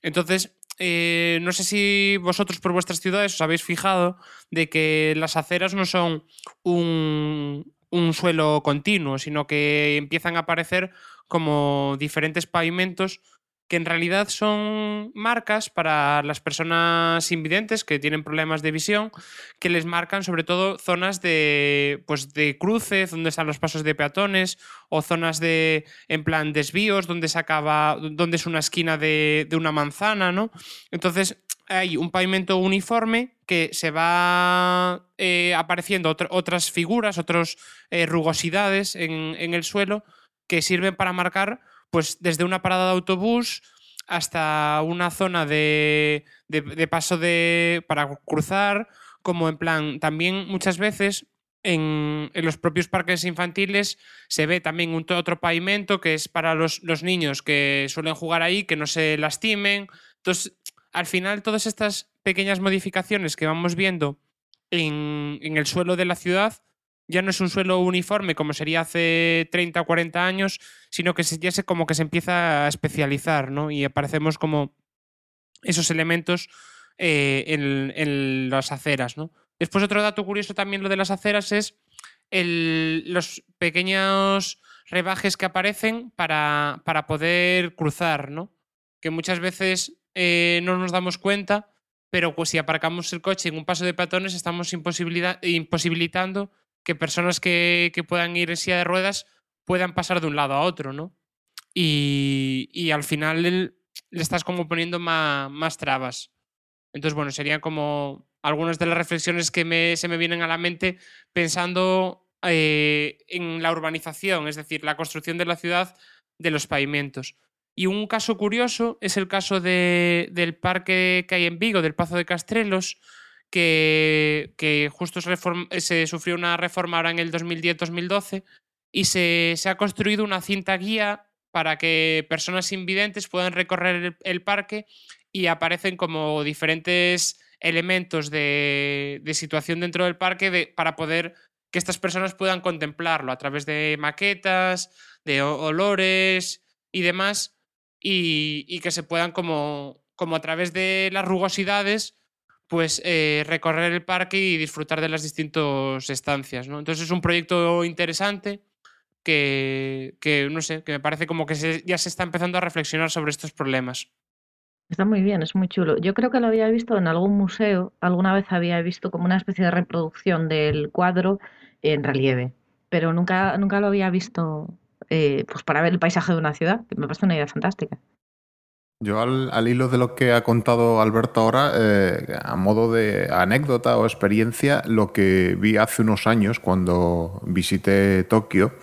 Entonces, eh, no sé si vosotros por vuestras ciudades os habéis fijado de que las aceras no son un, un suelo continuo, sino que empiezan a aparecer como diferentes pavimentos que en realidad son marcas para las personas invidentes que tienen problemas de visión, que les marcan sobre todo zonas de, pues de cruce, donde están los pasos de peatones, o zonas de, en plan, desvíos, donde se acaba, donde es una esquina de, una manzana, ¿no? Entonces, hay un pavimento uniforme que se va eh, apareciendo otras figuras, otras eh, rugosidades en, en el suelo que sirven para marcar pues desde una parada de autobús hasta una zona de, paso de, para cruzar, como en plan, también muchas veces en, los propios parques infantiles se ve también un otro pavimento que es para los, niños que suelen jugar ahí, que no se lastimen. Entonces, al final, todas estas pequeñas modificaciones que vamos viendo en, en el suelo de la ciudad ya no es un suelo uniforme como sería hace 30 o 40 años, sino que ya se como que se empieza a especializar, ¿no? Y aparecemos como esos elementos eh, en, las aceras, ¿no? Después otro dato curioso también lo de las aceras es los pequeños rebajes que aparecen para, para poder cruzar, ¿no? Que muchas veces eh, no nos damos cuenta, pero pues si aparcamos el coche en un paso de peatones estamos imposibilitando que personas que, puedan ir en silla de ruedas puedan pasar de un lado a otro, ¿no? Y, al final le, estás como poniendo más, trabas. Entonces, bueno, serían como algunas de las reflexiones que se me vienen a la mente pensando eh, en la urbanización, es decir, la construcción de la ciudad de los pavimentos. Y un caso curioso es el caso del parque que hay en Vigo, del Pazo de Castrelos, que, justo se, sufrió una reforma ahora en el 2010-2012 y se, ha construido una cinta guía para que personas invidentes puedan recorrer el, parque y aparecen como diferentes elementos de, situación dentro del parque para poder que estas personas puedan contemplarlo a través de maquetas, de olores y demás, y, y que se puedan como, como a través de las rugosidades pues eh, recorrer el parque y disfrutar de las distintas estancias. ¿no? Entonces es un proyecto interesante que, no sé, que me parece como que ya se está empezando a reflexionar sobre estos problemas. Está muy bien, es muy chulo. Yo creo que lo había visto en algún museo, alguna vez había visto como una especie de reproducción del cuadro en relieve, pero nunca, nunca lo había visto eh, pues para ver el paisaje de una ciudad, que me parece una idea fantástica. Yo al, hilo de lo que ha contado Alberto ahora, eh, a modo de anécdota o experiencia, lo que vi hace unos años cuando visité Tokio,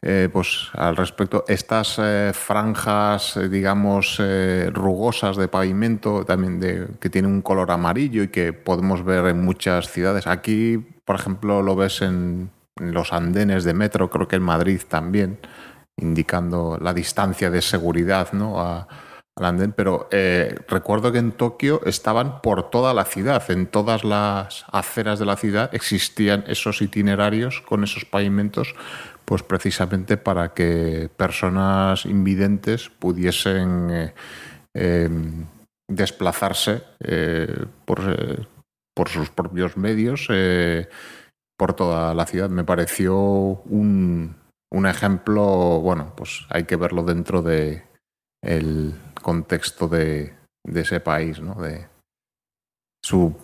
eh, pues al respecto, estas eh, franjas, digamos, rugosas de pavimento, también de, que tienen un color amarillo y que podemos ver en muchas ciudades. Aquí, por ejemplo, lo ves en, en los andenes de metro, creo que en Madrid también, indicando la distancia de seguridad, ¿no? A, pero eh, recuerdo que en Tokio estaban por toda la ciudad, en todas las aceras de la ciudad existían esos itinerarios con esos pavimentos, pues precisamente para que personas invidentes pudiesen eh, em, desplazarse eh, por, por, sus propios medios por toda la ciudad. Me pareció un, un ejemplo, bueno, pues hay que verlo dentro de el contexto de, ese país, ¿no? De su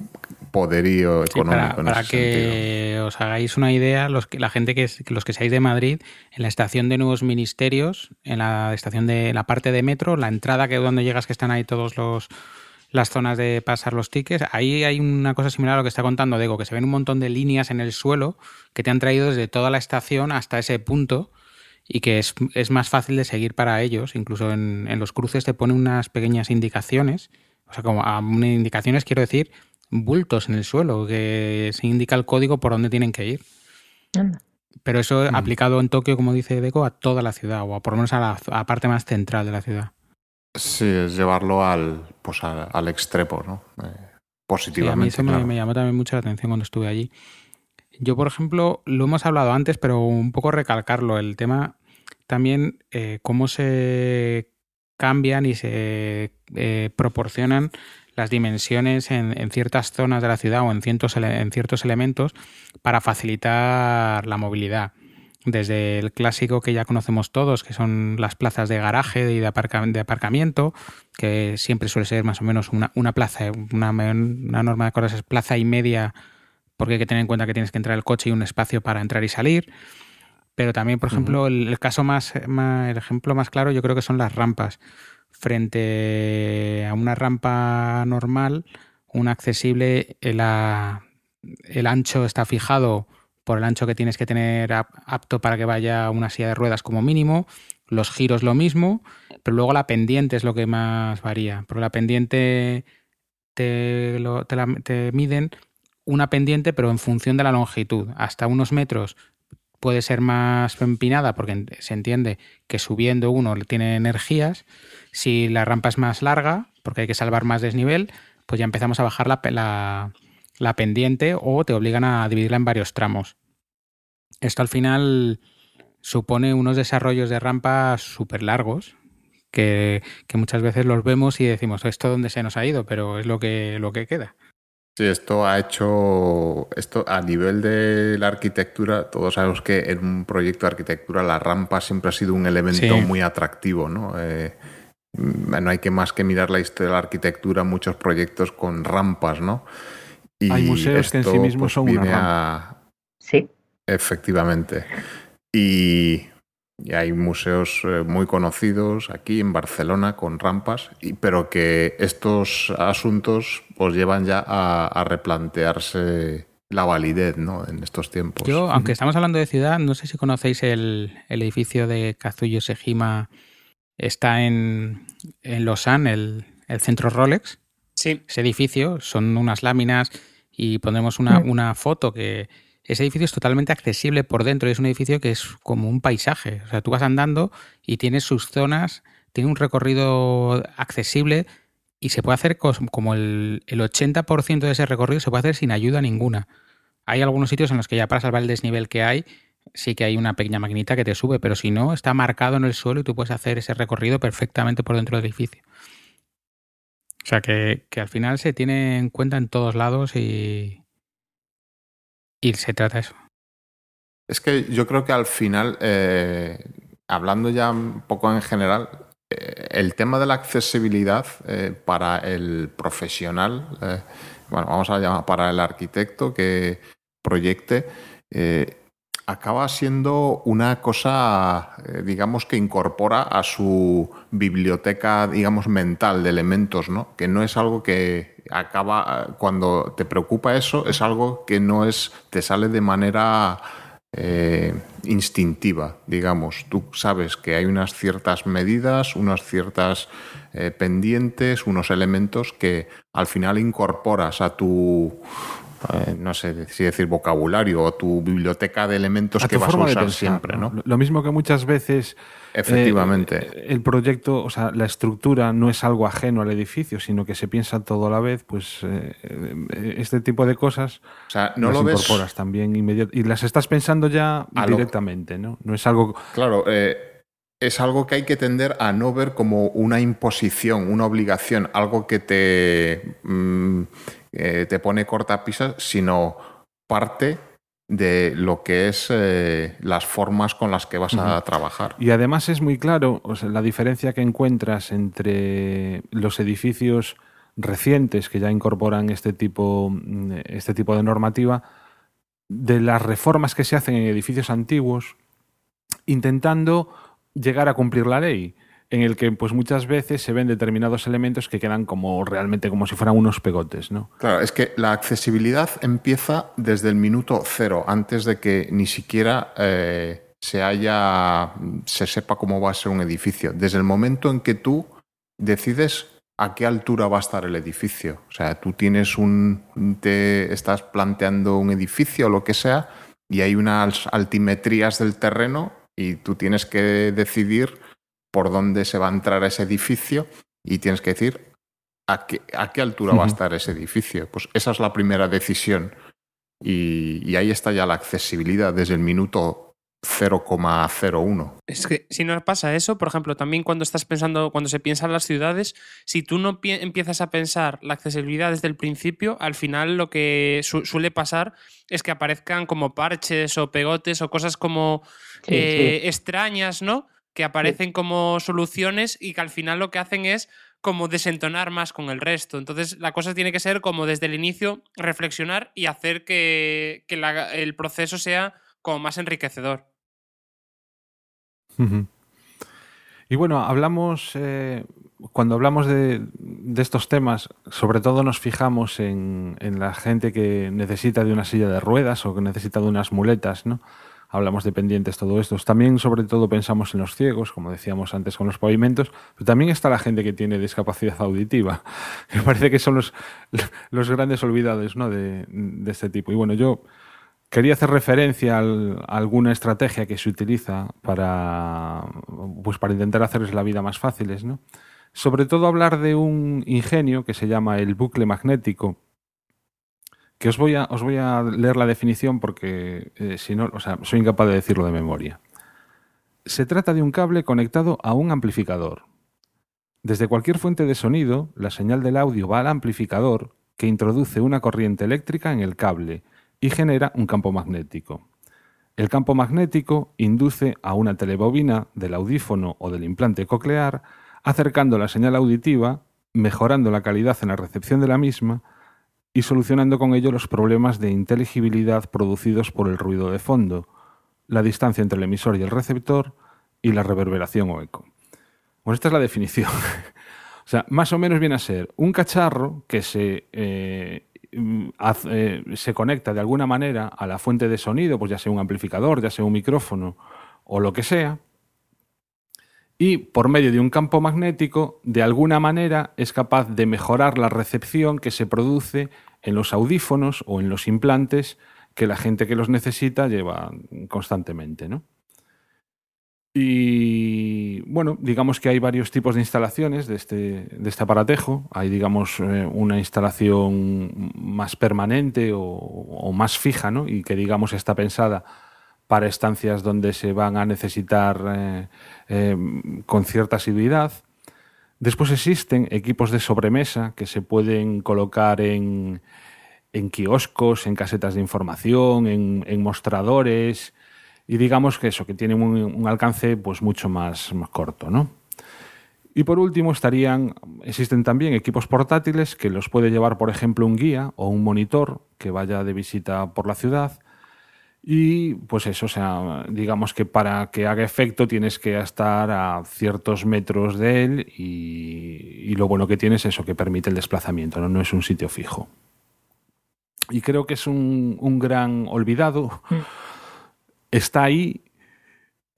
poderío económico. para, que os hagáis una idea, los que, la gente que, los que seáis de Madrid, en la estación de nuevos ministerios, en la estación de la parte de metro, la entrada que donde llegas que están ahí todos los las zonas de pasar los tickets, ahí hay una cosa similar a lo que está contando Dego, que se ven un montón de líneas en el suelo que te han traído desde toda la estación hasta ese punto y que es, es más fácil de seguir para ellos. Incluso en, en, los cruces te pone unas pequeñas indicaciones. O sea, como a indicaciones quiero decir bultos en el suelo, que se indica el código por dónde tienen que ir. Pero eso mm. aplicado en Tokio, como dice Deco, a toda la ciudad, o por lo menos a la parte más central de la ciudad. Sí, es llevarlo al, pues al, extremo, ¿no? positivamente. a mí eso me, me, llamó también mucho la atención cuando estuve allí. Yo, por ejemplo, lo hemos hablado antes, pero un poco recalcarlo, el tema también eh, cómo se cambian y se eh, proporcionan las dimensiones en, ciertas zonas de la ciudad o en ciertos, en ciertos elementos para facilitar la movilidad. Desde el clásico que ya conocemos todos, que son las plazas de garaje y de, aparcamiento, que siempre suele ser más o menos una, plaza, una, una norma de cosas es plaza y media, porque hay que tener en cuenta que tienes que entrar el coche y un espacio para entrar y salir. Pero también, por ejemplo, el, caso más, el ejemplo más claro yo creo que son las rampas. Frente a una rampa normal, una accesible, el, el ancho está fijado por el ancho que tienes que tener apto para que vaya una silla de ruedas como mínimo, los giros lo mismo, pero luego la pendiente es lo que más varía, porque la pendiente te, te miden una pendiente pero en función de la longitud, hasta unos metros puede ser más empinada porque se entiende que subiendo uno tiene energías. Si la rampa es más larga, porque hay que salvar más desnivel, pues ya empezamos a bajar la, la, pendiente o te obligan a dividirla en varios tramos. Esto al final supone unos desarrollos de rampa súper largos, que, que, muchas veces los vemos y decimos, esto dónde se nos ha ido, pero es lo que, lo que queda. Sí, esto ha hecho, esto a nivel de la arquitectura, todos sabemos que en un proyecto de arquitectura la rampa siempre ha sido un elemento muy atractivo, ¿no? Eh, no hay que más que mirar la historia de la arquitectura, muchos proyectos con rampas, ¿no? Y hay museos que en sí mismos pues, son una rampa. Sí. Efectivamente. Y y hay museos eh, muy conocidos aquí en Barcelona con rampas, pero que estos asuntos pues llevan ya a, replantearse la validez ¿no? en estos tiempos. Yo, aunque estamos hablando de ciudad, no sé si conocéis el, edificio de Kazuyo Sejima. Está en, en Lausanne, el, el centro Rolex. Sí. Ese edificio son unas láminas y pondremos una, una foto que ese edificio es totalmente accesible por dentro. Es un edificio que es como un paisaje. O sea, tú vas andando y tienes sus zonas, tiene un recorrido accesible y se puede hacer como el, 80% de ese recorrido se puede hacer sin ayuda ninguna. Hay algunos sitios en los que ya para salvar el desnivel que hay, sí que hay una pequeña maquinita que te sube, pero si no, está marcado en el suelo y tú puedes hacer ese recorrido perfectamente por dentro del edificio. O sea que, que al final se tiene en cuenta en todos lados y, y se trata eso. Es que yo creo que al final, eh, hablando ya un poco en general, eh, el tema de la accesibilidad eh, para el profesional, bueno, vamos a llamar para el arquitecto que proyecte, acaba siendo una cosa, digamos, que incorpora a su biblioteca, digamos, mental de elementos, ¿no? Que no es algo que acaba, cuando te preocupa eso, es algo que no es, te sale de manera eh, instintiva, digamos. Tú sabes que hay unas ciertas medidas, unas ciertas eh, pendientes, unos elementos que al final incorporas a tu eh, no sé si decir vocabulario o tu biblioteca de elementos A que vas a usar pensar, siempre, ¿no? Lo- mismo que muchas veces Efectivamente. eh, el proyecto, o sea, la estructura no es algo ajeno al edificio, sino que se piensa todo a la vez, pues eh, eh, este tipo de cosas o sea, no las lo ves. incorporas también inmediatamente y las estás pensando ya A lo- directamente, ¿no? No es algo Claro, eh, es algo que hay que tender a no ver como una imposición, una obligación, algo que te, mm, eh, te pone cortapisas, sino parte de lo que es eh, las formas con las que vas a trabajar. Y además es muy claro o sea, la diferencia que encuentras entre los edificios recientes que ya incorporan este tipo, mm, este tipo de normativa de las reformas que se hacen en edificios antiguos intentando llegar a cumplir la ley en el que pues muchas veces se ven determinados elementos que quedan como realmente como si fueran unos pegotes, ¿no? Claro, es que la accesibilidad empieza desde el minuto cero, antes de que ni siquiera eh, se haya, se sepa cómo va a ser un edificio. Desde el momento en que tú decides a qué altura va a estar el edificio. O sea, tú tienes un, te estás planteando un edificio o lo que sea y hay unas altimetrías del terreno y tú tienes que decidir por dónde se va a entrar a ese edificio y tienes que decir a qué, a qué altura va a estar ese edificio. Pues esa es la primera decisión. Y, y ahí está ya la accesibilidad desde el minuto 0,01. Es que si nos pasa eso, por ejemplo, también cuando estás pensando, cuando se piensa en las ciudades, si tú no pi- empiezas a pensar la accesibilidad desde el principio, al final lo que su- suele pasar es que aparezcan como parches o pegotes o cosas como Sí, eh, extrañas, ¿no? Que aparecen como soluciones y que al final lo que hacen es como desentonar más con el resto. Entonces la cosa tiene que ser como desde el inicio reflexionar y hacer que, que la- el proceso sea como más enriquecedor. Y bueno, hablamos, eh, cuando hablamos de, de estos temas, sobre todo nos fijamos en, en la gente que necesita de una silla de ruedas o que necesita de unas muletas, ¿no? Hablamos de pendientes, todo esto. También, sobre todo, pensamos en los ciegos, como decíamos antes con los pavimentos, pero también está la gente que tiene discapacidad auditiva. Me parece que son los, los grandes olvidados ¿no? de, este tipo. Y bueno, yo Quería hacer referencia a alguna estrategia que se utiliza para, pues para intentar hacerles la vida más fáciles, ¿no? Sobre todo hablar de un ingenio que se llama el bucle magnético, que os voy a, os voy a leer la definición porque eh, si no, o sea, soy incapaz de decirlo de memoria. Se trata de un cable conectado a un amplificador. Desde cualquier fuente de sonido, la señal del audio va al amplificador que introduce una corriente eléctrica en el cable y genera un campo magnético. El campo magnético induce a una telebobina del audífono o del implante coclear, acercando la señal auditiva, mejorando la calidad en la recepción de la misma y solucionando con ello los problemas de inteligibilidad producidos por el ruido de fondo, la distancia entre el emisor y el receptor y la reverberación o eco. Bueno, esta es la definición. o sea, más o menos viene a ser un cacharro que se, eh, eh, se conecta de alguna manera a la fuente de sonido, pues ya sea un amplificador, ya sea un micrófono o lo que sea, y por medio de un campo magnético, de alguna manera es capaz de mejorar la recepción que se produce en los audífonos o en los implantes que la gente que los necesita lleva constantemente, ¿no? Y bueno, digamos que hay varios tipos de instalaciones de este, de este aparatejo. Hay, digamos, eh, una instalación más permanente o, o más fija, ¿no? Y que, digamos, está pensada para estancias donde se van a necesitar eh, eh, con cierta asiduidad. Después existen equipos de sobremesa que se pueden colocar en, en kioscos, en casetas de información, en, mostradores y digamos que eso, que tienen un, un alcance pues mucho más, más corto, ¿no? Y por último estarían, existen también equipos portátiles que los puede llevar, por ejemplo, un guía o un monitor que vaya de visita por la ciudad. Y pues eso, o sea, digamos que para que haga efecto tienes que estar a ciertos metros de él y, y lo bueno que tiene es eso, que permite el desplazamiento, no, no es un sitio fijo. Y creo que es un, un gran olvidado. Está ahí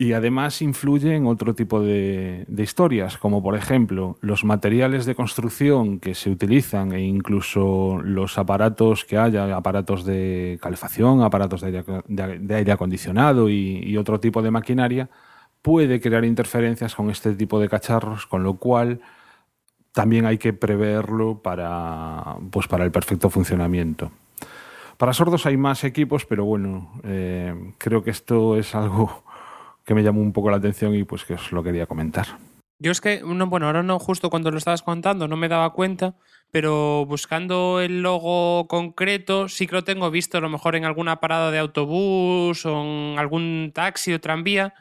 Y además influye en otro tipo de, historias, como por ejemplo los materiales de construcción que se utilizan e incluso los aparatos que haya, aparatos de calefacción, aparatos de aire, acondicionado y, otro tipo de maquinaria, puede crear interferencias con este tipo de cacharros, con lo cual también hay que preverlo para, pues para el perfecto funcionamiento. Para sordos hay más equipos, pero bueno, eh, creo que esto es algo que me llamó un poco la atención y pues que os lo quería comentar. Yo es que, bueno, ahora no, justo cuando lo estabas contando no me daba cuenta, pero buscando el logo concreto sí que lo tengo visto a lo mejor en alguna parada de autobús o en algún taxi o tranvía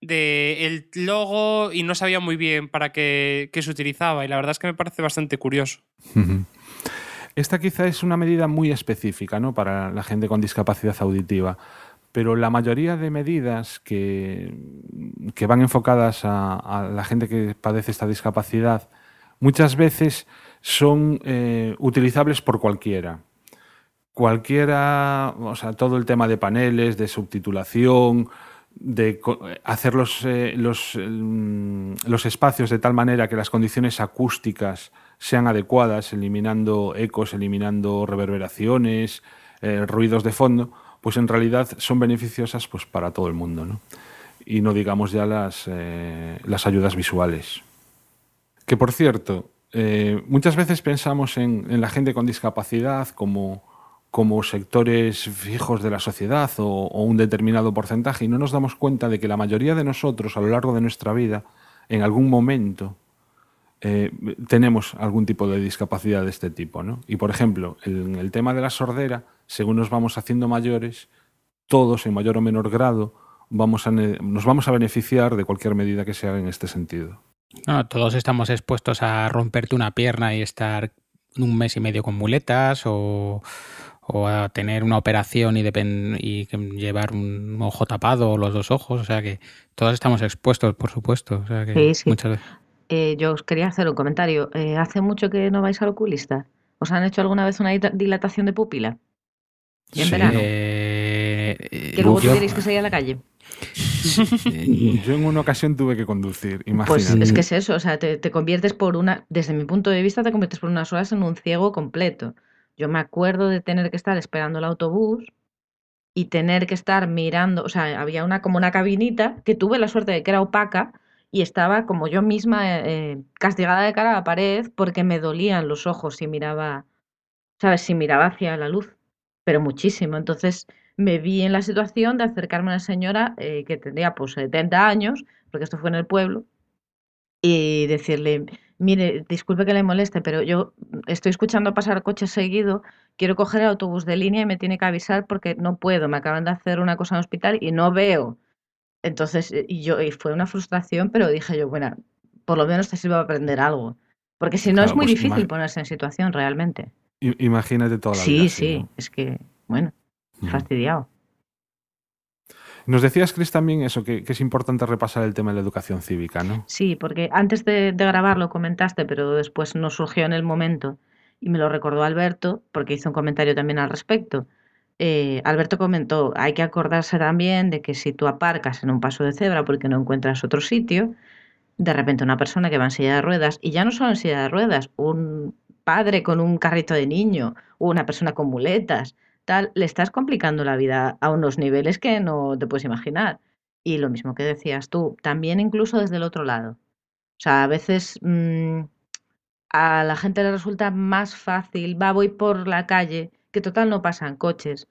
de el logo y no sabía muy bien para qué, qué se utilizaba y la verdad es que me parece bastante curioso. Esta quizá es una medida muy específica ¿no? para la gente con discapacidad auditiva pero la mayoría de medidas que, que van enfocadas a, la gente que padece esta discapacidad muchas veces son eh, utilizables por cualquiera. Cualquiera, o sea, todo el tema de paneles, de subtitulación, de hacer los, eh, los, los, espacios de tal manera que las condiciones acústicas sean adecuadas, eliminando ecos, eliminando reverberaciones, eh, ruidos de fondo pues en realidad son beneficiosas pues, para todo el mundo. ¿no? Y no digamos ya las, eh, las ayudas visuales. Que por cierto, eh, muchas veces pensamos en, la gente con discapacidad como, como sectores fijos de la sociedad o, un determinado porcentaje y no nos damos cuenta de que la mayoría de nosotros a lo largo de nuestra vida, en algún momento, eh, tenemos algún tipo de discapacidad de este tipo. ¿no? Y por ejemplo, en el tema de la sordera, según nos vamos haciendo mayores, todos en mayor o menor grado vamos a, nos vamos a beneficiar de cualquier medida que se haga en este sentido. todos estamos expuestos a romperte una pierna y estar un mes y medio con muletas o, a tener una operación y, y, llevar un ojo tapado o los dos ojos. O sea que todos estamos expuestos, por supuesto. sí, sí. Eh, yo os quería hacer un comentario. Eh, ¿Hace mucho que no vais al oculista? ¿Os han hecho alguna vez una dilatación de pupila? ¿Y en verano? Eh, que luego tuvierais que salir a la calle. Yo en una ocasión tuve que conducir, imagínate. Pues es que es eso, o sea, te, te, conviertes por una, desde mi punto de vista, te conviertes por unas horas en un ciego completo. Yo me acuerdo de tener que estar esperando el autobús y tener que estar mirando, o sea, había una como una cabinita que tuve la suerte de que era opaca, y estaba como yo misma eh, castigada de cara a la pared porque me dolían los ojos si miraba, ¿sabes? Si miraba hacia la luz, pero muchísimo. Entonces me vi en la situación de acercarme a una señora eh, que tendría pues 70 años, porque esto fue en el pueblo, y decirle, mire, disculpe que le moleste, pero yo estoy escuchando pasar coches seguido, quiero coger el autobús de línea y me tiene que avisar porque no puedo, me acaban de hacer una cosa en el hospital y no veo entonces, eh, y yo, y fue una frustración, pero dije yo, bueno, por lo menos te sirve para aprender algo. Porque si no es muy pues difícil ponerse en situación realmente. Imagínate toda la sí, vida. Sí, sí, es que, bueno, fastidiado. Nos decías, Chris, también eso, que, es importante repasar el tema de la educación cívica, ¿no? Sí, porque antes de, de grabar lo comentaste, pero después no surgió en el momento y me lo recordó Alberto, porque hizo un comentario también al respecto. Eh, Alberto comentó, hay que acordarse también de que si tú aparcas en un paso de cebra porque no encuentras otro sitio, de repente una persona que va en silla de ruedas, y ya no solo en silla de ruedas, un padre con un carrito de niño, o una persona con muletas, tal, le estás complicando la vida a unos niveles que no te puedes imaginar. Y lo mismo que decías tú, también incluso desde el otro lado. O sea, a veces mm, a la gente le resulta más fácil, va, voy por la calle que total no pasan coches.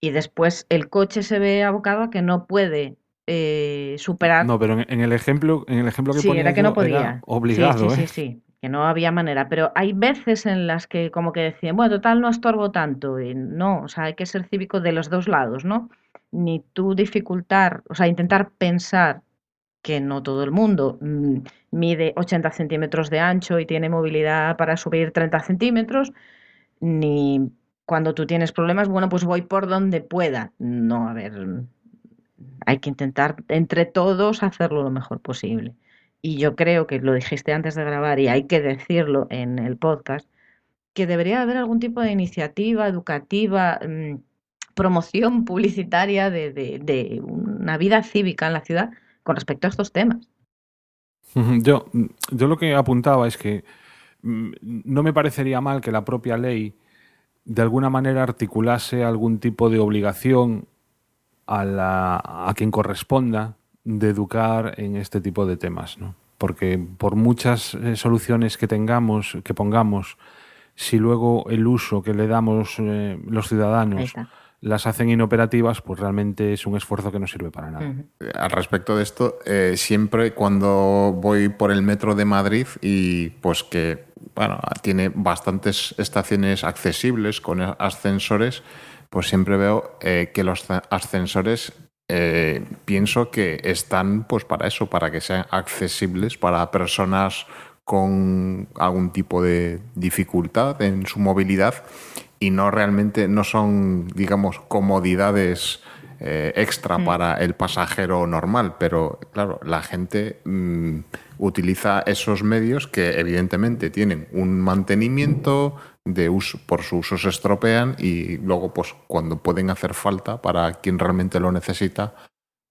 Y después el coche se ve abocado a que no puede eh, superar. No, pero en, el ejemplo, en el ejemplo que sí, era que no podía. obligado, sí, sí, sí, sí, que no había manera. Pero hay veces en las que como que decían, bueno, total no estorbo tanto. Y no, o sea, hay que ser cívico de los dos lados, ¿no? Ni tú dificultar, o sea, intentar pensar que no todo el mundo mm, mide 80 centímetros de ancho y tiene movilidad para subir 30 centímetros, ni cuando tú tienes problemas, bueno, pues voy por donde pueda. No, a ver, hay que intentar entre todos hacerlo lo mejor posible. Y yo creo que lo dijiste antes de grabar y hay que decirlo en el podcast, que debería haber algún tipo de iniciativa educativa, mm, promoción publicitaria de, de, una vida cívica en la ciudad con respecto a estos temas. Yo, yo lo que apuntaba es que mm, no me parecería mal que la propia ley de alguna manera articulase algún tipo de obligación a, la, a quien corresponda de educar en este tipo de temas, ¿no? Porque por muchas eh, soluciones que tengamos, que pongamos, si luego el uso que le damos eh, los ciudadanos las hacen inoperativas, pues realmente es un esfuerzo que no sirve para nada. Al respecto de esto, eh, siempre cuando voy por el metro de Madrid y pues que bueno, tiene bastantes estaciones accesibles con ascensores, pues siempre veo eh, que los ascensores eh, pienso que están pues para eso, para que sean accesibles para personas con algún tipo de dificultad en su movilidad y no realmente no son, digamos, comodidades eh, extra mm. para el pasajero normal, pero claro, la gente mm, utiliza esos medios que evidentemente tienen un mantenimiento de uso, por su uso se estropean y luego pues cuando pueden hacer falta para quien realmente lo necesita,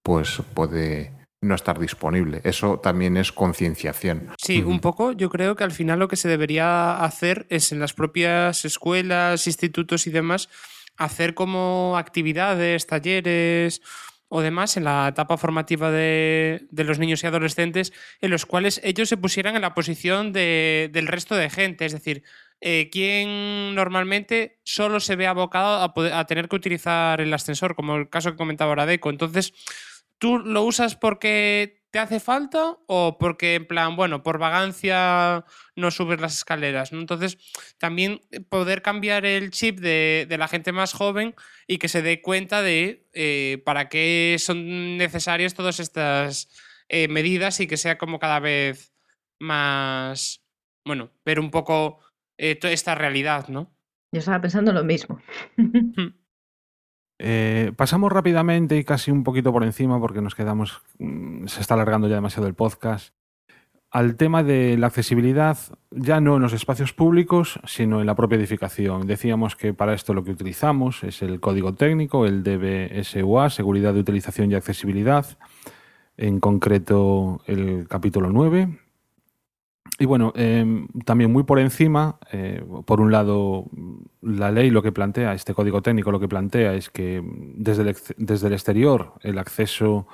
pues puede no estar disponible. Eso también es concienciación. Sí, un poco. Yo creo que al final lo que se debería hacer es en las propias escuelas, institutos y demás, hacer como actividades, talleres o demás en la etapa formativa de, los niños y adolescentes en los cuales ellos se pusieran en la posición del resto de gente. Es decir, eh, ¿quién normalmente solo se ve abocado a, tener que utilizar el ascensor, como el caso que comentaba ahora Deco. Entonces, ¿Tú lo usas porque te hace falta o porque, en plan, bueno, por vagancia no subes las escaleras? Entonces, también poder cambiar el chip de, la gente más joven y que se dé cuenta de eh, para qué son necesarias todas estas eh, medidas y que sea como cada vez más, bueno, ver un poco eh, toda esta realidad, ¿no? Yo estaba pensando lo mismo. Hmm. Eh, pasamos rápidamente y casi un poquito por encima porque nos quedamos, mm, se está alargando ya demasiado el podcast, al tema de la accesibilidad, ya no en los espacios públicos, sino en la propia edificación. Decíamos que para esto lo que utilizamos es el código técnico, el DBSUA, Seguridad de Utilización y Accesibilidad, en concreto el capítulo 9, y bueno, em, también muy por encima, eh, por un lado, la ley lo que plantea, este código técnico lo que plantea es que desde el, desde el exterior el acceso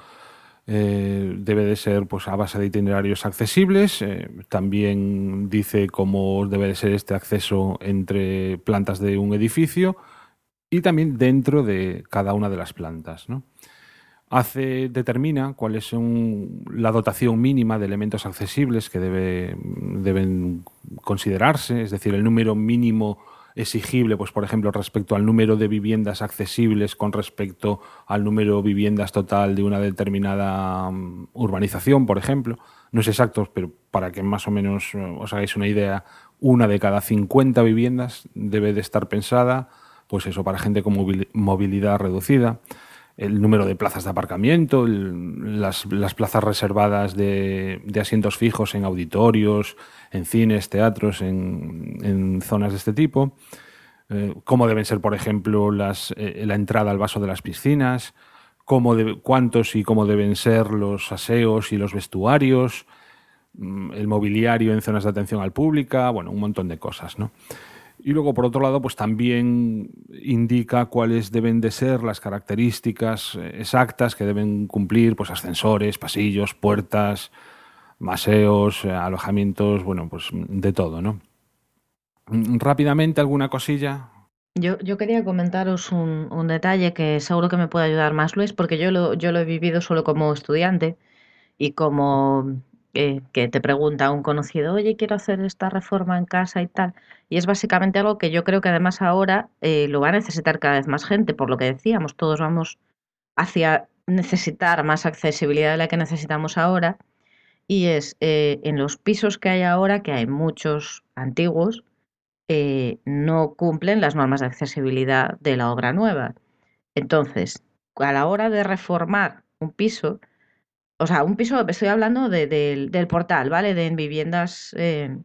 eh, debe de ser pues, a base de itinerarios accesibles. Eh, también dice cómo debe de ser este acceso entre plantas de un edificio y también dentro de cada una de las plantas. ¿no? Hace, determina cuál es la dotación mínima de elementos accesibles que debe, deben considerarse, es decir, el número mínimo exigible, pues por ejemplo, respecto al número de viviendas accesibles con respecto al número de viviendas total de una determinada mm, urbanización, por ejemplo. No es exacto, pero para que más o menos eh, os hagáis una idea, una de cada 50 viviendas debe de estar pensada, pues eso, para gente con movilidad reducida el número de plazas de aparcamiento, las, plazas reservadas de, asientos fijos en auditorios, en cines, teatros, en, zonas de este tipo, eh, cómo deben ser, por ejemplo, las, eh, la entrada al vaso de las piscinas, cómo cuántos y cómo deben ser los aseos y los vestuarios, mm, el mobiliario en zonas de atención al público, bueno, un montón de cosas, ¿no? Y luego, por otro lado, pues también indica cuáles deben de ser las características eh, exactas que deben cumplir pues ascensores, pasillos, puertas, maseos, eh, alojamientos, bueno, pues de todo, ¿no? Mm, rápidamente, ¿alguna cosilla? Yo, yo quería comentaros un, un, detalle que seguro que me puede ayudar más, Luis, porque yo lo, yo lo he vivido solo como estudiante y como eh, que te pregunta un conocido, oye, quiero hacer esta reforma en casa y tal. Y es básicamente algo que yo creo que además ahora eh, lo va a necesitar cada vez más gente, por lo que decíamos, todos vamos hacia necesitar más accesibilidad de la que necesitamos ahora. Y es eh, en los pisos que hay ahora, que hay muchos antiguos, no cumplen las normas de accesibilidad de la obra nueva. Entonces, a la hora de reformar un piso, o sea, un piso, estoy hablando del portal, ¿vale? De viviendas eh,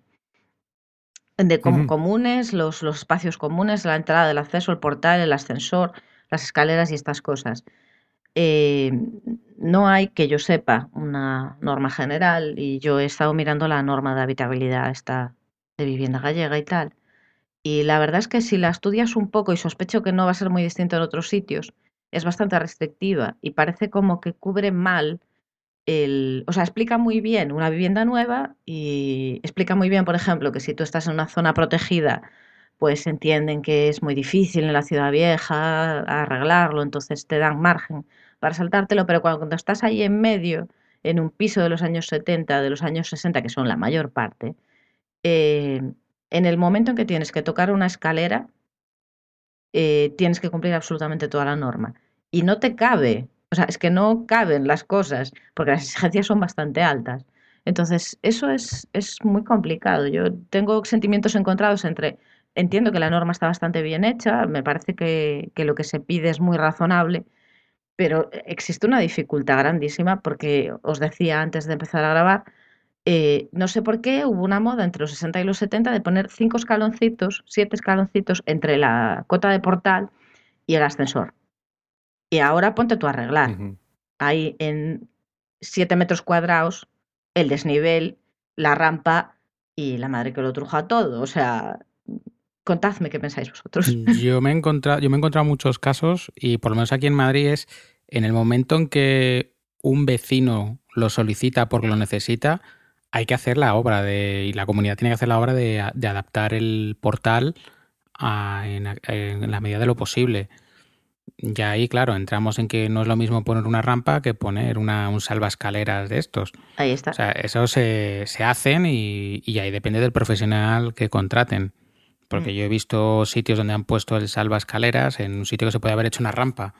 de comunes, los, los, espacios comunes, la entrada, el acceso, el portal, el ascensor, las escaleras y estas cosas. eh, no hay, que yo sepa, una norma general y yo he estado mirando la norma de habitabilidad esta de vivienda gallega y tal. Y la verdad es que si la estudias un poco, y sospecho que no va a ser muy distinto en otros sitios, es bastante restrictiva y parece como que cubre mal el, o sea, explica muy bien una vivienda nueva y explica muy bien, por ejemplo, que si tú estás en una zona protegida, pues entienden que es muy difícil en la ciudad vieja arreglarlo, entonces te dan margen para saltártelo, pero cuando estás ahí en medio, en un piso de los años 70, de los años 60, que son la mayor parte, eh, en el momento en que tienes que tocar una escalera, eh, tienes que cumplir absolutamente toda la norma. Y no te cabe, o sea, es que no caben las cosas, porque las exigencias son bastante altas. Entonces, eso es, es muy complicado. Yo tengo sentimientos encontrados entre, entiendo que la norma está bastante bien hecha, me parece que, que lo que se pide es muy razonable, pero existe una dificultad grandísima porque os decía antes de empezar a grabar, eh, no sé por qué hubo una moda entre los 60 y los 70 de poner cinco escaloncitos, siete escaloncitos entre la cota de portal y el ascensor. Y ahora ponte tú a arreglar. Hay en siete metros cuadrados el desnivel, la rampa y la madre que lo truja todo. O sea, contadme qué pensáis vosotros. Yo me he encontrado, yo me he encontrado muchos casos y por lo menos aquí en Madrid es en el momento en que un vecino lo solicita porque lo necesita, hay que hacer la obra de, y la comunidad tiene que hacer la obra de, adaptar el portal en, la medida de lo posible. Ya ahí, claro, entramos en que no es lo mismo poner una rampa que poner una, un salvaescaleras de estos. Ahí está. O sea, eso se, se hacen y, y, ahí depende del profesional que contraten. Porque mm. yo he visto sitios donde han puesto el salvaescaleras en un sitio que se puede haber hecho una rampa.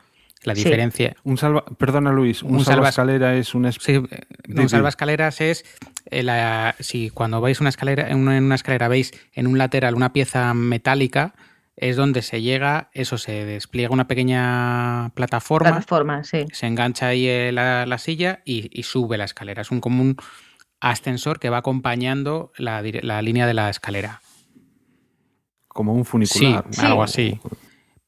La diferencia. Un salva, perdona Luis, un, salva escalera es un. Sí, un salva escaleras es eh, la, si cuando vais una escalera, en una, escalera veis en un lateral una pieza metálica, es donde se llega, eso se despliega una pequeña plataforma. Plataforma, sí. Se engancha ahí eh, la, silla y, sube la escalera. Es un común ascensor que va acompañando la, línea de la escalera. Como un funicular. sí. algo así.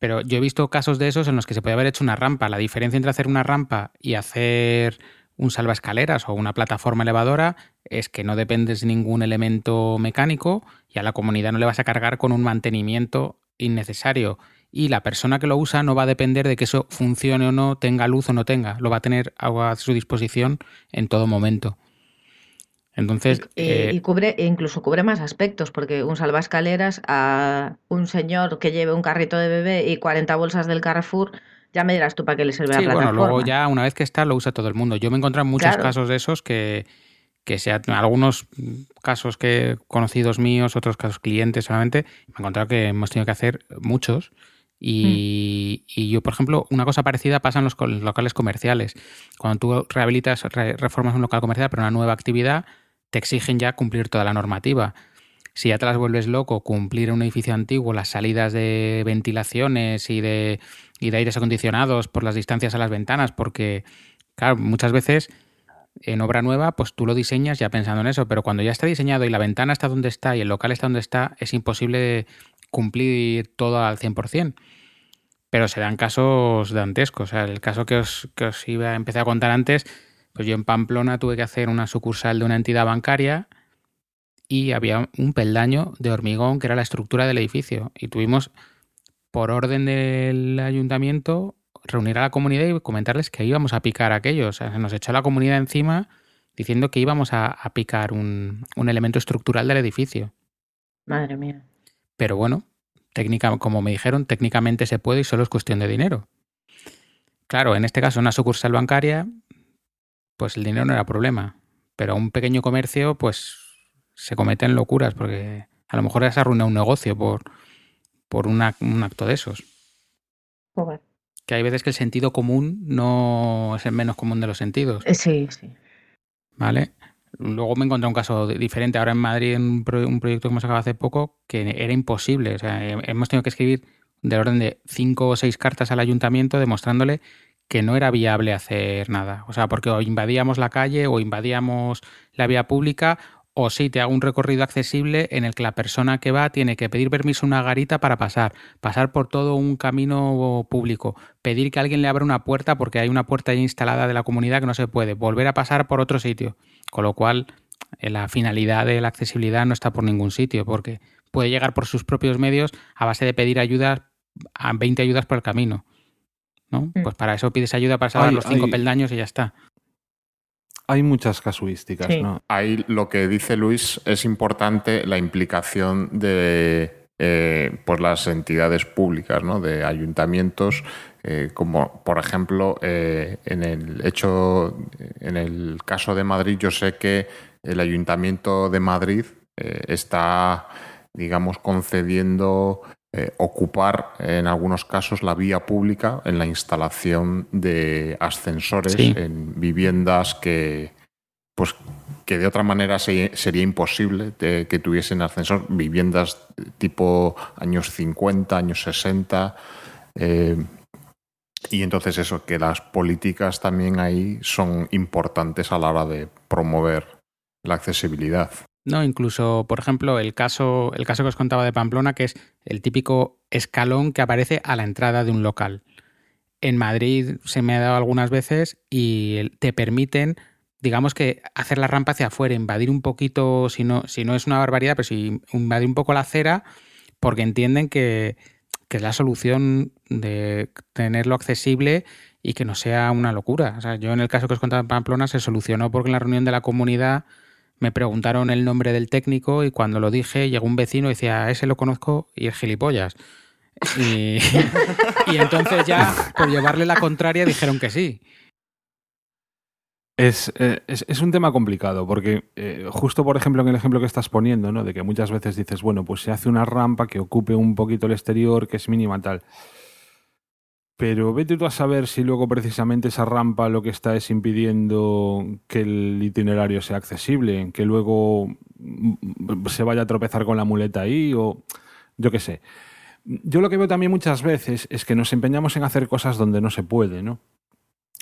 Pero yo he visto casos de esos en los que se puede haber hecho una rampa. La diferencia entre hacer una rampa y hacer un salvaescaleras o una plataforma elevadora es que no dependes de ningún elemento mecánico y a la comunidad no le vas a cargar con un mantenimiento innecesario. Y la persona que lo usa no va a depender de que eso funcione o no, tenga luz o no tenga. Lo va a tener a su disposición en todo momento. Entonces. Y, eh, cubre, e incluso cubre más aspectos, porque un salvaescaleras a un señor que lleve un carrito de bebé y 40 bolsas del Carrefour, ya me dirás tú para qué le sirve la plataforma. Bueno, luego ya una vez que está lo usa todo el mundo. Yo me he encontrado muchos casos de esos que, que sea, algunos casos que conocidos míos, otros casos clientes solamente, me he encontrado que hemos tenido que hacer muchos. Y, mm. y, yo, por ejemplo, una cosa parecida pasa en los, locales comerciales. Cuando tú rehabilitas, reformas un local comercial, pero una nueva actividad, te exigen ya cumplir toda la normativa. Si ya te las vuelves loco, cumplir en un edificio antiguo las salidas de ventilaciones y de, y de aires acondicionados por las distancias a las ventanas, porque, claro, muchas veces en obra nueva, pues tú lo diseñas ya pensando en eso, pero cuando ya está diseñado y la ventana está donde está y el local está donde está, es imposible cumplir todo al 100%. Pero se dan casos dantescos. O el caso que os, que os iba, empecé a contar antes, pues yo en Pamplona tuve que hacer una sucursal de una entidad bancaria y había un peldaño de hormigón que era la estructura del edificio. Y tuvimos, por orden del ayuntamiento, reunir a la comunidad y comentarles que íbamos a picar aquello. O sea, se nos echó la comunidad encima diciendo que íbamos a, picar un, un, elemento estructural del edificio. Madre mía. Pero bueno, técnica, como me dijeron, técnicamente se puede y solo es cuestión de dinero. Claro, en este caso una sucursal bancaria pues el dinero no era problema. Pero un pequeño comercio, pues se cometen locuras, porque a lo mejor se arruina un negocio por, por un acto de esos. Que hay veces que el sentido común no es el menos común de los sentidos. Eh, sí, sí. ¿Vale? Luego me encontré un caso diferente ahora en Madrid, en un, proyecto que hemos acabado hace poco, que era imposible. O sea, hemos tenido que escribir del orden de cinco o seis cartas al ayuntamiento demostrándole que no era viable hacer nada. O sea, porque o invadíamos la calle o invadíamos la vía pública o sí, te hago un recorrido accesible en el que la persona que va tiene que pedir permiso a una garita para pasar, pasar por todo un camino público, pedir que alguien le abra una puerta porque hay una puerta instalada de la comunidad que no se puede, volver a pasar por otro sitio. Con lo cual, eh, la finalidad de la accesibilidad no está por ningún sitio, porque puede llegar por sus propios medios a base de pedir ayudas a 20 ayudas por el camino. ¿no? Mm. Pues para eso pides ayuda para salvar los cinco peldaños y ya está hay muchas casuísticas, ¿no? Ahí lo que dice Luis es importante la implicación de eh, pues las entidades públicas, ¿no? De ayuntamientos, eh, como por ejemplo eh, en el hecho, en el caso de Madrid, yo sé que el Ayuntamiento de Madrid está, digamos, concediendo eh, ocupar en algunos casos la vía pública en la instalación de ascensores en viviendas que pues que de otra manera sería imposible que tuviesen ascensor, viviendas tipo años 50, años 60. Eh, y entonces eso, que las políticas también ahí son importantes a la hora de promover la accesibilidad. No, incluso, por ejemplo, el caso, el caso que os contaba de Pamplona, que es el típico escalón que aparece a la entrada de un local. En Madrid se me ha dado algunas veces y te permiten, digamos que hacer la rampa hacia afuera, invadir un poquito, si no, si no es una barbaridad, pero si invadir un poco la acera, porque entienden que, que es la solución de tenerlo accesible y que no sea una locura. O sea, yo en el caso que os contaba de Pamplona se solucionó porque en la reunión de la comunidad me preguntaron el nombre del técnico y cuando lo dije llegó un vecino y decía, ese lo conozco y es gilipollas. Y, entonces ya, por llevarle la contraria, dijeron que sí. Es, eh, un tema complicado, porque eh, justo, por ejemplo, en el ejemplo que estás poniendo, ¿no? de que muchas veces dices, bueno, pues se hace una rampa que ocupe un poquito el exterior, que es mínima tal. Pero vete tú a saber si luego precisamente esa rampa lo que está es impidiendo que el itinerario sea accesible, que luego mm, se vaya a tropezar con la muleta ahí o yo qué sé. Yo lo que veo también muchas veces es que nos empeñamos en hacer cosas donde no se puede, ¿no?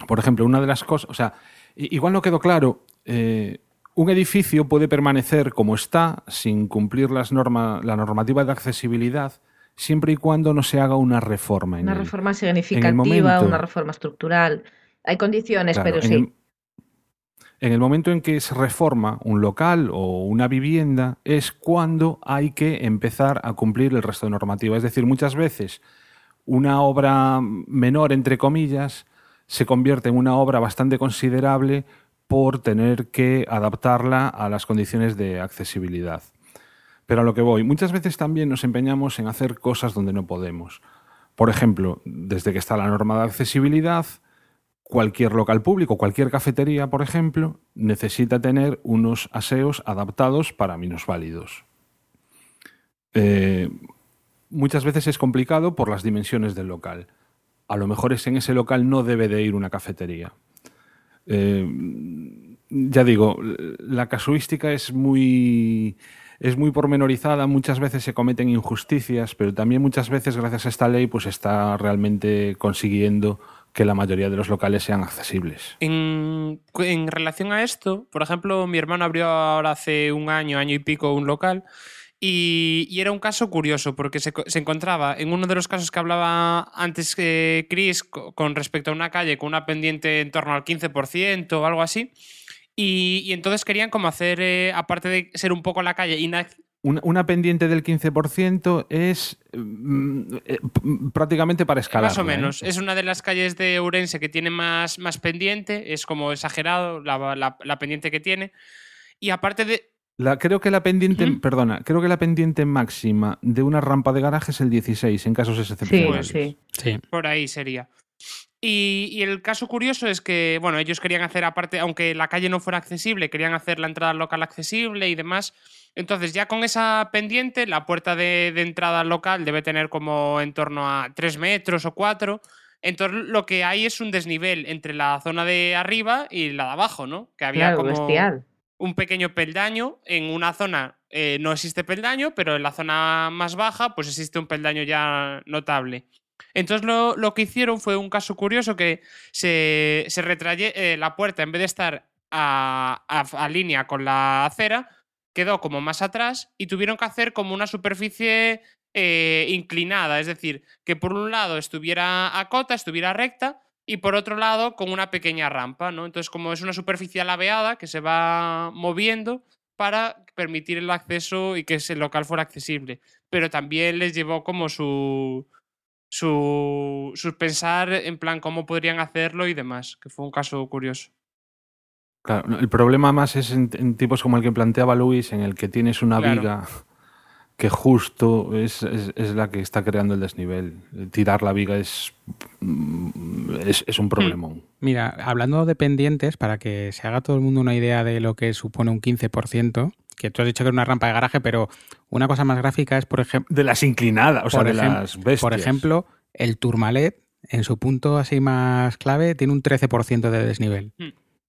Por ejemplo, una de las cosas, o sea, igual no quedó claro, eh, un edificio puede permanecer como está sin cumplir las normas, la normativa de accesibilidad siempre y cuando no se haga una reforma. una reforma significativa, una reforma estructural. Hay condiciones, pero sí. en el momento en que se reforma un local o una vivienda es cuando hay que empezar a cumplir el resto de normativa. Es decir, muchas veces una obra menor, entre comillas, se convierte en una obra bastante considerable por tener que adaptarla a las condiciones de accesibilidad. Pero a lo que voy, muchas veces también nos empeñamos en hacer cosas donde no podemos. Por ejemplo, desde que está la norma de accesibilidad, cualquier local público, cualquier cafetería, por ejemplo, necesita tener unos aseos adaptados para minusválidos. Eh, muchas veces es complicado por las dimensiones del local. A lo mejor es en ese local no debe de ir una cafetería. Eh, ya digo, la casuística es muy es muy pormenorizada, muchas veces se cometen injusticias, pero también muchas veces gracias a esta ley pues está realmente consiguiendo que la mayoría de los locales sean accesibles. En, relación a esto, por ejemplo, mi hermano abrió ahora hace un año, año y pico, un local y, era un caso curioso porque se, encontraba en uno de los casos que hablaba antes que Chris con respecto a una calle con una pendiente en torno al 15% o algo así. Y, entonces querían como hacer, eh, aparte de ser un poco la calle una, pendiente del 15% es mm, eh, prácticamente para escalar. Más o ¿eh? menos. Es una de las calles de Urense que tiene más, más pendiente. Es como exagerado la, pendiente que tiene. Y aparte de. La, creo que la pendiente, perdona, creo que la pendiente máxima de una rampa de garaje es el 16 en casos excepcionales. Sí, sí. Por ahí sería. Y, el caso curioso es que, bueno, ellos querían hacer, aparte, aunque la calle no fuera accesible, querían hacer la entrada local accesible y demás. Entonces, ya con esa pendiente, la puerta de, entrada local debe tener como en torno a 3 metros o 4. Entonces, lo que hay es un desnivel entre la zona de arriba y la de abajo, ¿no? Que había como un pequeño peldaño. En una zona eh, no existe peldaño, pero en la zona más baja, pues existe un peldaño ya notable. Entonces lo, que hicieron fue un caso curioso que se, se retraye eh, la puerta, en vez de estar a, línea con la acera, quedó como más atrás y tuvieron que hacer como una superficie eh, inclinada, es decir, que por un lado estuviera a cota, estuviera recta, y por otro lado con una pequeña rampa, ¿no? Entonces, como es una superficie alabeada que se va moviendo para permitir el acceso y que ese local fuera accesible. Pero también les llevó como su, su, su pensar en plan cómo podrían hacerlo y demás, que fue un caso curioso. Claro, el problema más es en, en tipos como el que planteaba Luis, en el que tienes una Claro. viga que justo es, es- es la que está creando el desnivel. Tirar la viga es, mm, es, es un problemón. Mira, hablando de pendientes, para que se haga todo el mundo una idea de lo que supone un 15%, que tú has dicho que era una rampa de garaje, pero una cosa más gráfica es, por ejemplo, De las inclinadas, o sea, Por de las bestias. por ejemplo, el Tourmalet, en su punto así más clave, tiene un 13% de desnivel.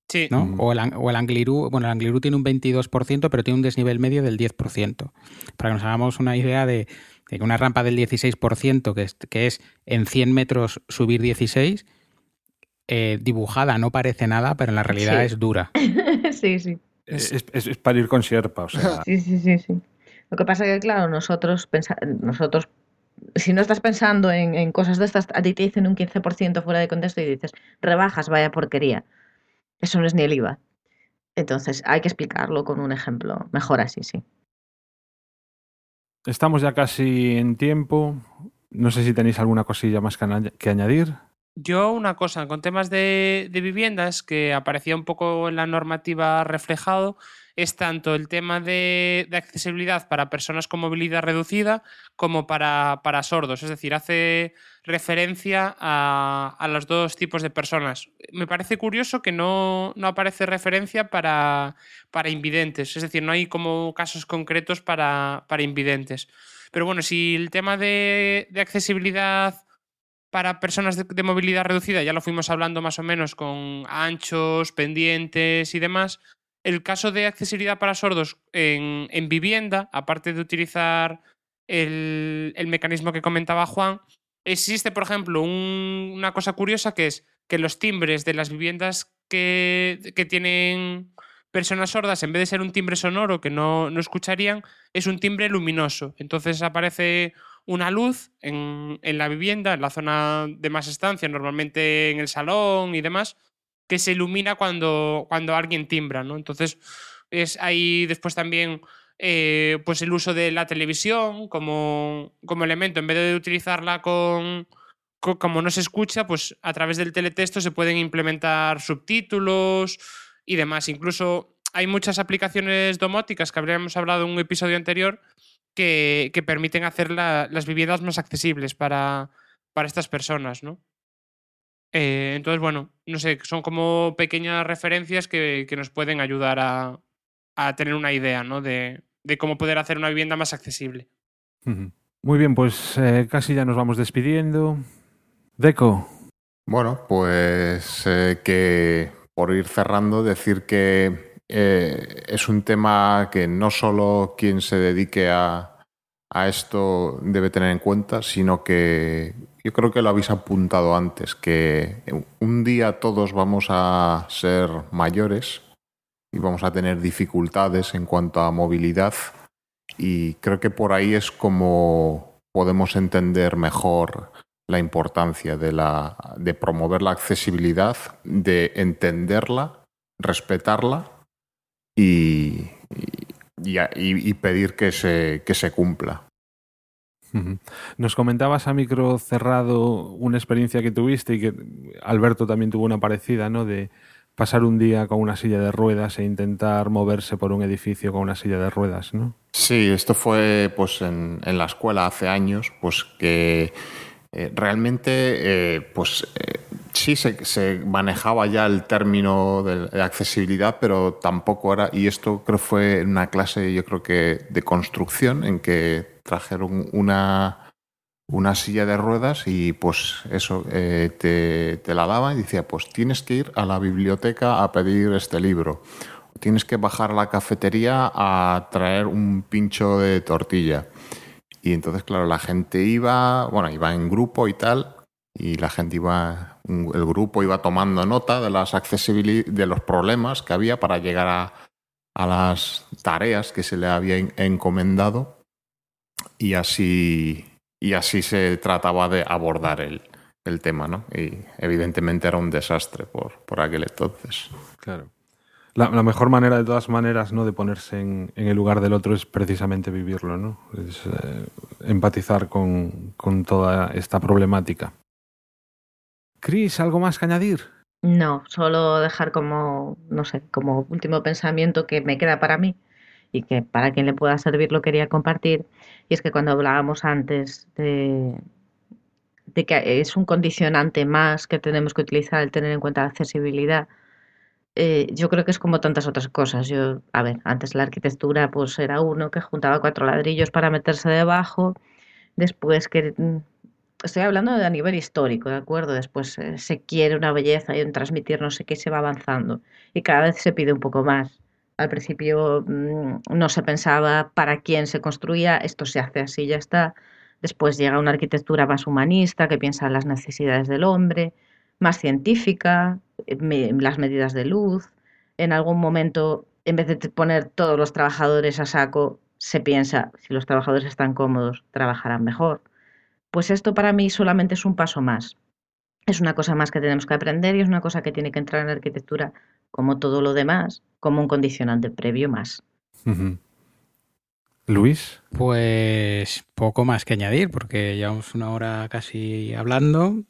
Sí, ¿no? Mm. O, el, o el Angliru, bueno, el Angliru tiene un 22%, pero tiene un desnivel medio del 10%. Para que nos hagamos una idea de, de que una rampa del 16%, que es, que es en 100 metros subir 16, eh, dibujada no parece nada, pero en la realidad Sí. es dura. sí, sí. Es, es- es para ir con sierpa, o sea. Sí, sí, sí, sí. Lo que pasa es que, claro, nosotros, nosotros si no estás pensando en, en cosas de estas, a ti te dicen un 15% fuera de contexto y dices, rebajas, vaya porquería. Eso no es ni el IVA. Entonces, hay que explicarlo con un ejemplo. Mejor así, sí. Estamos ya casi en tiempo. No sé si tenéis alguna cosilla más que añadir. Yo una cosa, con temas de, de viviendas que aparecía un poco en la normativa reflejado, es tanto el tema de, accesibilidad para personas con movilidad reducida como para, sordos. Es decir, hace referencia a, a los dos tipos de personas. Me parece curioso que no, no aparece referencia para, para invidentes. Es decir, no hay como casos concretos para, para invidentes. Pero bueno, si el tema de accesibilidad para personas de, movilidad reducida, ya lo fuimos hablando más o menos con anchos, pendientes y demás. El caso de accesibilidad para sordos en, en vivienda, aparte de utilizar el, el, mecanismo que comentaba Juan, existe, por ejemplo, un, una cosa curiosa que es que los timbres de las viviendas que, que tienen personas sordas, en vez de ser un timbre sonoro que no, no escucharían, es un timbre luminoso. Entonces aparece una luz en, en, la vivienda, en la zona de más estancia, normalmente en el salón y demás, que se ilumina cuando, cuando alguien timbra, ¿no? Entonces, es ahí después también eh, pues el uso de la televisión como, como elemento, en vez de utilizarla con, con, como no se escucha, pues a través del teletexto se pueden implementar subtítulos y demás. Incluso hay muchas aplicaciones domóticas que habríamos hablado en un episodio anterior que, que permiten hacer la, las viviendas más accesibles para, para estas personas, ¿no? Eh, entonces, bueno, no sé, son como pequeñas referencias que, que nos pueden ayudar a, a, tener una idea, ¿no? De, de, cómo poder hacer una vivienda más accesible. Muy bien, pues eh, casi ya nos vamos despidiendo. Deco. Bueno, pues eh, que por ir cerrando, decir que eh, es un tema que no solo quien se dedique a, esto debe tener en cuenta, sino que yo creo que lo habéis apuntado antes, que un día todos vamos a ser mayores y vamos a tener dificultades en cuanto a movilidad. Y creo que por ahí es como podemos entender mejor la importancia de, la, de promover la accesibilidad, de entenderla, respetarla y, y, pedir que se, que se cumpla. Nos comentabas a micro cerrado una experiencia que tuviste y que Alberto también tuvo una parecida, ¿no? De pasar un día con una silla de ruedas e intentar moverse por un edificio con una silla de ruedas, ¿no? Sí, esto fue pues en, en la escuela hace años, pues que eh, realmente eh, pues eh, sí se, se, manejaba ya el término de, accesibilidad, pero tampoco era, y esto creo fue en una clase yo creo que de construcción en que trajeron una, una silla de ruedas y pues eso eh, te, te, la daban y decía pues tienes que ir a la biblioteca a pedir este libro. Tienes que bajar a la cafetería a traer un pincho de tortilla y entonces claro la gente iba bueno iba en grupo y tal y la gente iba el grupo iba tomando nota de las de los problemas que había para llegar a, a las tareas que se le había encomendado y así, y así se trataba de abordar el, el tema, ¿no? Y evidentemente era un desastre por, por aquel entonces. Claro. La, mejor manera, de todas maneras, ¿no? de ponerse en, el lugar del otro es precisamente vivirlo, ¿no? Es eh, empatizar con, con, toda esta problemática. Cris, ¿algo más que añadir? No, solo dejar como, no sé, como último pensamiento que me queda para mí y que para quien le pueda servir lo quería compartir. Y es que cuando hablábamos antes de, de que es un condicionante más que tenemos que utilizar el tener en cuenta la accesibilidad, eh, yo creo que es como tantas otras cosas. Yo, a ver, antes la arquitectura pues era uno que juntaba cuatro ladrillos para meterse debajo, después que estoy hablando de a nivel histórico, ¿de acuerdo? Después eh, se quiere una belleza y un transmitir no sé qué se va avanzando y cada vez se pide un poco más. Al principio mm, no se pensaba para quién se construía, esto se hace así, ya está. Después llega una arquitectura más humanista que piensa en las necesidades del hombre, más científica, las medidas de luz. En algún momento, en vez de poner todos los trabajadores a saco, se piensa, si los trabajadores están cómodos, trabajarán mejor. Pues esto para mí solamente es un paso más. Es una cosa más que tenemos que aprender y es una cosa que tiene que entrar en la arquitectura, como todo lo demás, como un condicionante previo más. Luis. Pues poco más que añadir, porque llevamos una hora casi hablando.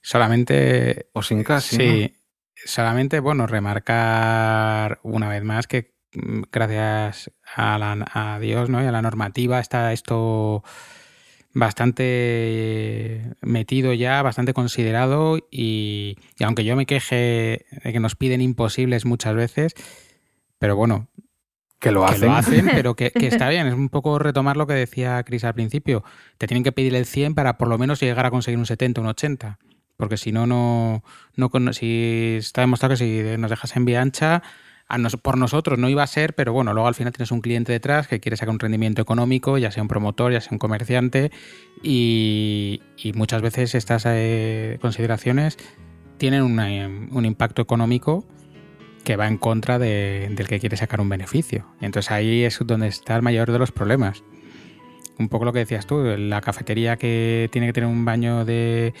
Solamente. O sin casi. Sí. Solamente, bueno, remarcar una vez más que mm, gracias a, Dios ¿no? y a la normativa está esto bastante metido ya, bastante considerado y, y, aunque yo me queje de que nos piden imposibles muchas veces, pero bueno, que lo hacen. pero que, está bien. Es un poco retomar lo que decía Cris al principio. Te tienen que pedir el 100 para por lo menos llegar a conseguir un 70, un 80. Porque si no, no, no si está demostrado que si nos dejas en vía ancha, por nosotros no iba a ser, pero bueno, luego al final tienes un cliente detrás que quiere sacar un rendimiento económico, ya sea un promotor, ya sea un comerciante, y, muchas veces estas eh, consideraciones tienen un impacto económico que va en contra del que quiere sacar un beneficio. entonces ahí es donde está el mayor de los problemas. Un poco lo que decías tú, la cafetería que tiene que tener un baño de,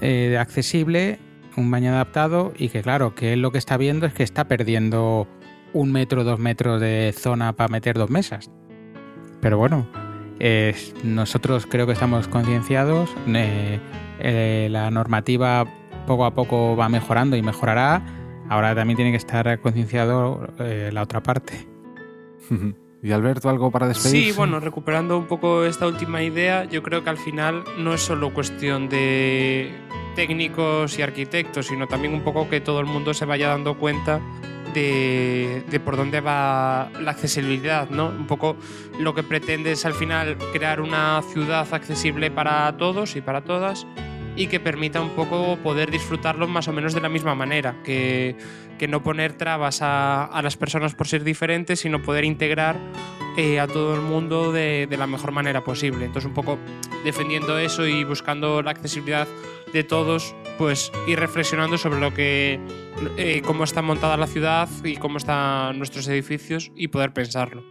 eh, accesible, un baño adaptado y que claro, que él lo que está viendo es que está perdiendo un metro, dos metros de zona para meter dos mesas. Pero bueno, nosotros creo que estamos concienciados, eh, eh, la normativa poco a poco va mejorando y mejorará ahora también tiene que estar concienciado eh, la otra parte. ¿Y Alberto, algo para despedirse? Sí, bueno, recuperando un poco esta última idea, yo creo que al final no es solo cuestión de técnicos y arquitectos, sino también un poco que todo el mundo se vaya dando cuenta de, de, por dónde va la accesibilidad, ¿no? Un poco lo que pretende es al final crear una ciudad accesible para todos y para todas y que permita un poco poder disfrutarlo más o menos de la misma manera, que, que no poner trabas a, a, las personas por ser diferentes, sino poder integrar eh, a todo el mundo de, de, la mejor manera posible. Entonces un poco defendiendo eso y buscando la accesibilidad de todos, pues ir reflexionando sobre lo que, eh, cómo está montada la ciudad y cómo están nuestros edificios y poder pensarlo.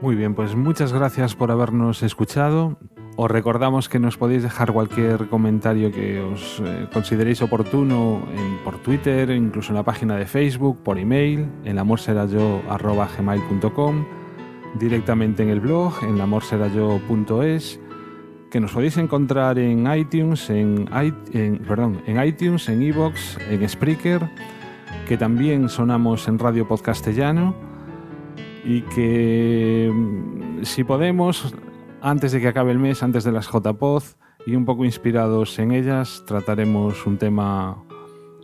Muy bien, pues muchas gracias por habernos escuchado. Os recordamos que nos podéis dejar cualquier comentario que os eh, consideréis oportuno por Twitter, incluso en la página de Facebook, por email, en lamorserayo.gmail.com, directamente en el blog, en lamorserayo.es, que nos podéis encontrar en iTunes, en, perdón, en iTunes, en iVoox, en Spreaker, que también sonamos en Radio Podcastellano y que mm, si podemos antes de que acabe el mes, antes de las JPOD y un poco inspirados en ellas, trataremos un tema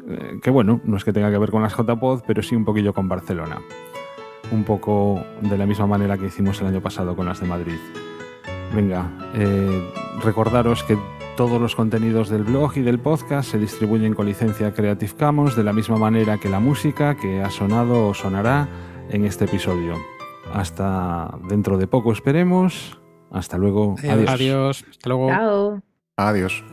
eh, que, bueno, no es que tenga que ver con las JPOD, pero sí un poquillo con Barcelona. Un poco de la misma manera que hicimos el año pasado con las de Madrid. Venga, eh, recordaros que todos los contenidos del blog y del podcast se distribuyen con licencia Creative Commons de la misma manera que la música que ha sonado o sonará en este episodio. Hasta dentro de poco esperemos. Hasta luego. Adiós. Adiós. Hasta luego. Chao. Adiós.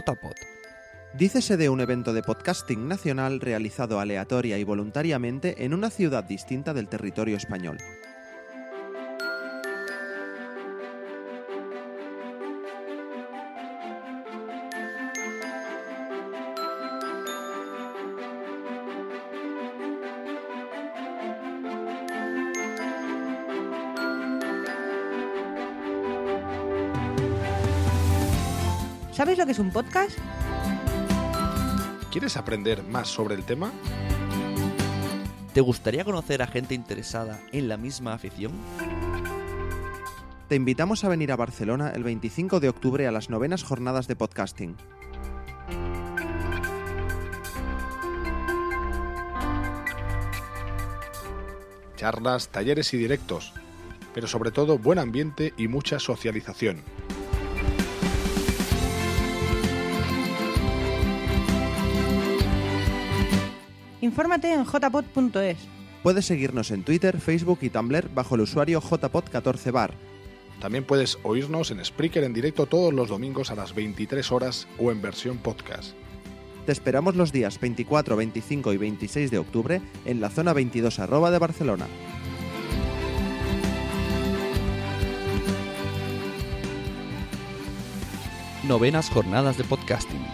JPod. Dícese de un evento de podcasting nacional realizado aleatoria y voluntariamente en una ciudad distinta del territorio español. Que es un podcast? ¿Quieres aprender más sobre el tema? ¿Te gustaría conocer a gente interesada en la misma afición? Te invitamos a venir a Barcelona el 25 de octubre a las novenas jornadas de podcasting. Charlas, talleres y directos, pero sobre todo buen ambiente y mucha socialización. Infórmate en jpod.es. Puedes seguirnos en Twitter, Facebook y Tumblr bajo el usuario jpod14bar. También puedes oírnos en Spreaker en directo todos los domingos a las 23 horas o en versión podcast. Te esperamos los días 24, 25 y 26 de octubre en la zona 22 arroba de Barcelona. Novenas jornadas de podcasting.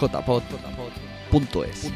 jpod.es.